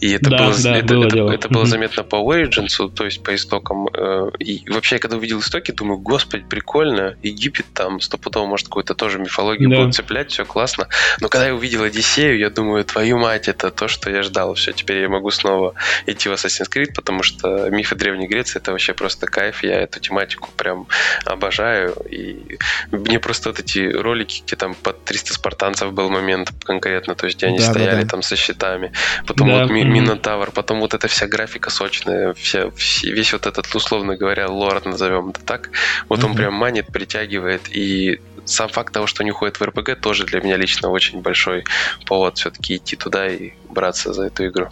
и это да, было, да, это, было, это, дело. это было заметно по Origins, то есть по истокам, э, и вообще, когда увидел истоки, думаю, господи, прикольно, Египет там стопудово может какую-то тоже мифологию да. будет цеплять, все классно, но когда я увидел Одиссею, я думаю, твою мать, это то, что я ждал, все, теперь я могу снова идти в Assassin's Creed, потому что мифы Древней Греции это вообще просто кайф. Я эту тематику прям обожаю. И мне просто вот эти ролики, где там под 300 спартанцев был момент конкретно, то есть где они да, стояли да, да. там со щитами. Потом да. вот ми- Минотавр, потом вот эта вся графика сочная, вся, весь вот этот, условно говоря, лорд назовем это так. Вот mm-hmm. он прям манит, притягивает. И сам факт того, что они уходят в РПГ, тоже для меня лично очень большой повод все-таки идти туда и браться за эту игру.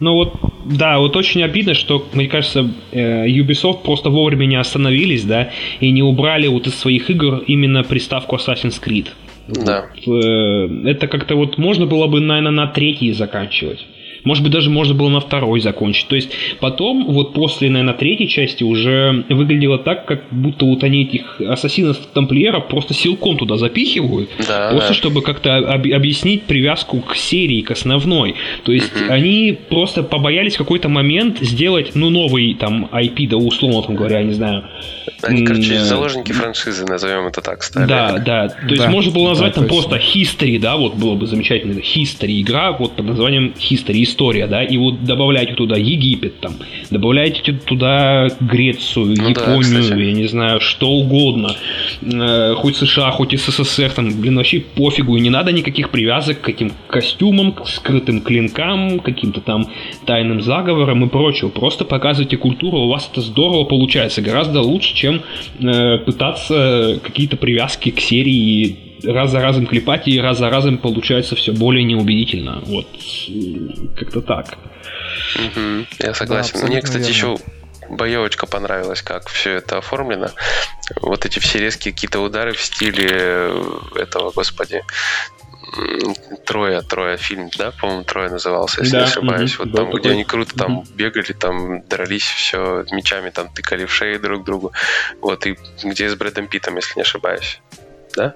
Ну вот, да, вот очень обидно, что, мне кажется, э, Ubisoft просто вовремя не остановились, да, и не убрали вот из своих игр именно приставку Assassin's Creed. Да. Вот, э, это как-то вот можно было бы, наверное, на третьей заканчивать. Может быть, даже можно было на второй закончить. То есть потом, вот после, наверное, третьей части уже выглядело так, как будто вот они этих ассасинов тамплиеров просто силком туда запихивают. Да, просто да. чтобы как-то об- объяснить привязку к серии, к основной. То есть угу. они просто побоялись в какой-то момент сделать, ну, новый там IP, да, условно там говоря, не знаю. Они, короче, заложники франшизы, назовем это так, стали. Да, да. То есть да, можно было назвать да, там точно. просто History, да, вот было бы замечательно. History игра, вот под названием History история, да, и вот добавляйте туда Египет, там, добавляйте туда Грецию, ну, Японию, да, я не знаю, что угодно, э, хоть США, хоть СССР, там, блин, вообще пофигу, и не надо никаких привязок к каким костюмам, к скрытым клинкам, каким-то там тайным заговорам и прочего. Просто показывайте культуру, у вас это здорово получается, гораздо лучше, чем э, пытаться какие-то привязки к серии раз за разом клепать, и раз за разом получается все более неубедительно. Вот как-то так. Угу, я согласен. Да, Мне, кстати, верно. еще боевочка понравилась, как все это оформлено. Вот эти все резкие какие-то удары в стиле э, этого, господи, Трое, Трое фильм, да, по-моему, Трое назывался, если да, не ошибаюсь. Угу, вот там, такой. где они круто там угу. бегали, там дрались, все мечами там тыкали в шеи друг другу. Вот, и где с Брэдом Питом, если не ошибаюсь. Да?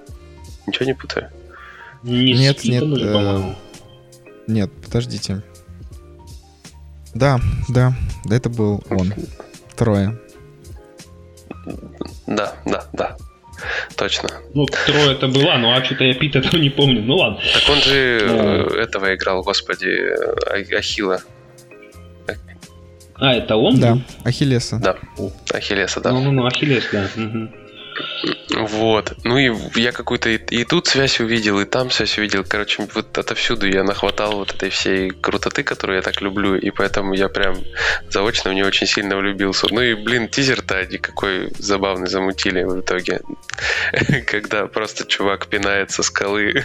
Ничего не путаю? Не нет, нет. Э, нет, подождите. Да, да, да, это был он. Трое. Да, да, да. Точно. Ну, трое это было, ну а что-то я Пит этого не помню. Ну ладно. Так он же Но... Э, этого играл, господи, а- Ахила. А, это он? Да, Ахиллеса. Да, Ахиллеса, да. Ну-ну-ну, Ахиллес, да. Угу. Вот. Ну и я какую-то и, и тут связь увидел, и там связь увидел. Короче, вот отовсюду я нахватал вот этой всей крутоты, которую я так люблю, и поэтому я прям заочно в нее очень сильно влюбился. Ну и, блин, тизер-то они какой забавный замутили в итоге. Когда просто чувак пинает со скалы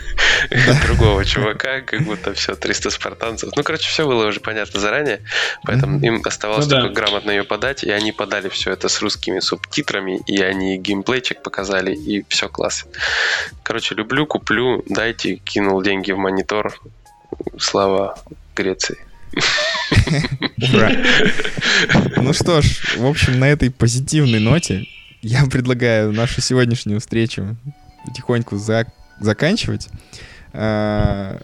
другого чувака, как будто все, 300 спартанцев. Ну, короче, все было уже понятно заранее, поэтому им оставалось ну, только грамотно ее подать, и они подали все это с русскими субтитрами, и они геймплейчик показали, и все класс. Короче, люблю, куплю, дайте, кинул деньги в монитор. Слава Греции. Ура. Ну что ж, в общем, на этой позитивной ноте я предлагаю нашу сегодняшнюю встречу потихоньку за заканчивать. А,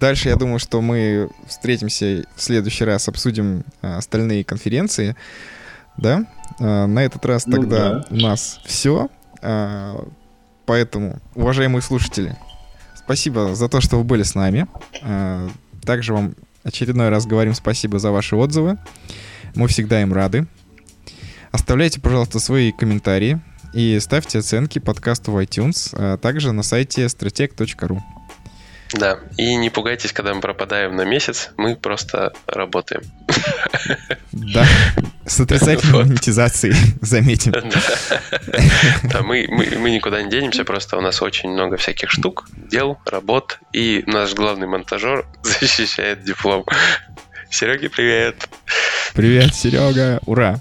дальше я думаю, что мы встретимся в следующий раз, обсудим а, остальные конференции. Да? А, на этот раз ну, тогда да. у нас все. Поэтому, уважаемые слушатели, спасибо за то, что вы были с нами. Также вам очередной раз говорим спасибо за ваши отзывы. Мы всегда им рады. Оставляйте, пожалуйста, свои комментарии и ставьте оценки подкасту в iTunes, а также на сайте strateg.ru. Да, и не пугайтесь, когда мы пропадаем на месяц, мы просто работаем. Да, с отрицательной монетизацией, заметим. Да, мы, мы, мы никуда не денемся, просто у нас очень много всяких штук, дел, работ, и наш главный монтажер защищает диплом. Сереге привет! Привет, Серега! Ура!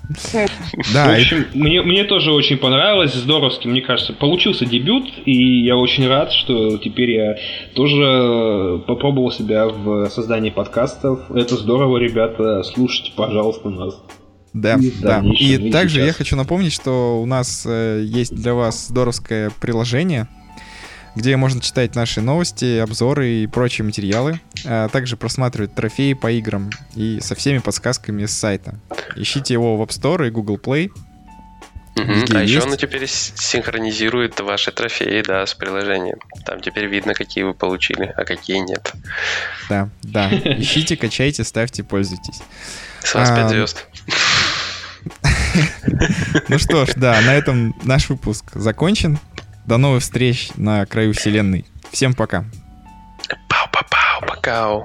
Да, в общем, мне, мне тоже очень понравилось, здоровски, мне кажется. Получился дебют, и я очень рад, что теперь я тоже попробовал себя в создании подкастов. Это здорово, ребята, слушайте, пожалуйста, нас. Да, и да. И также сейчас. я хочу напомнить, что у нас э, есть для вас здоровское приложение, где можно читать наши новости, обзоры и прочие материалы, а также просматривать трофеи по играм и со всеми подсказками с сайта. Ищите его в App Store и Google Play. Угу. А есть. еще оно теперь синхронизирует ваши трофеи, да, с приложением. Там теперь видно, какие вы получили, а какие нет. Да, да. Ищите, качайте, ставьте, пользуйтесь. С вас 5 звезд. Ну что ж, да, на этом наш выпуск закончен. До новых встреч на краю вселенной. Всем пока. Пау-пау-пау, пока.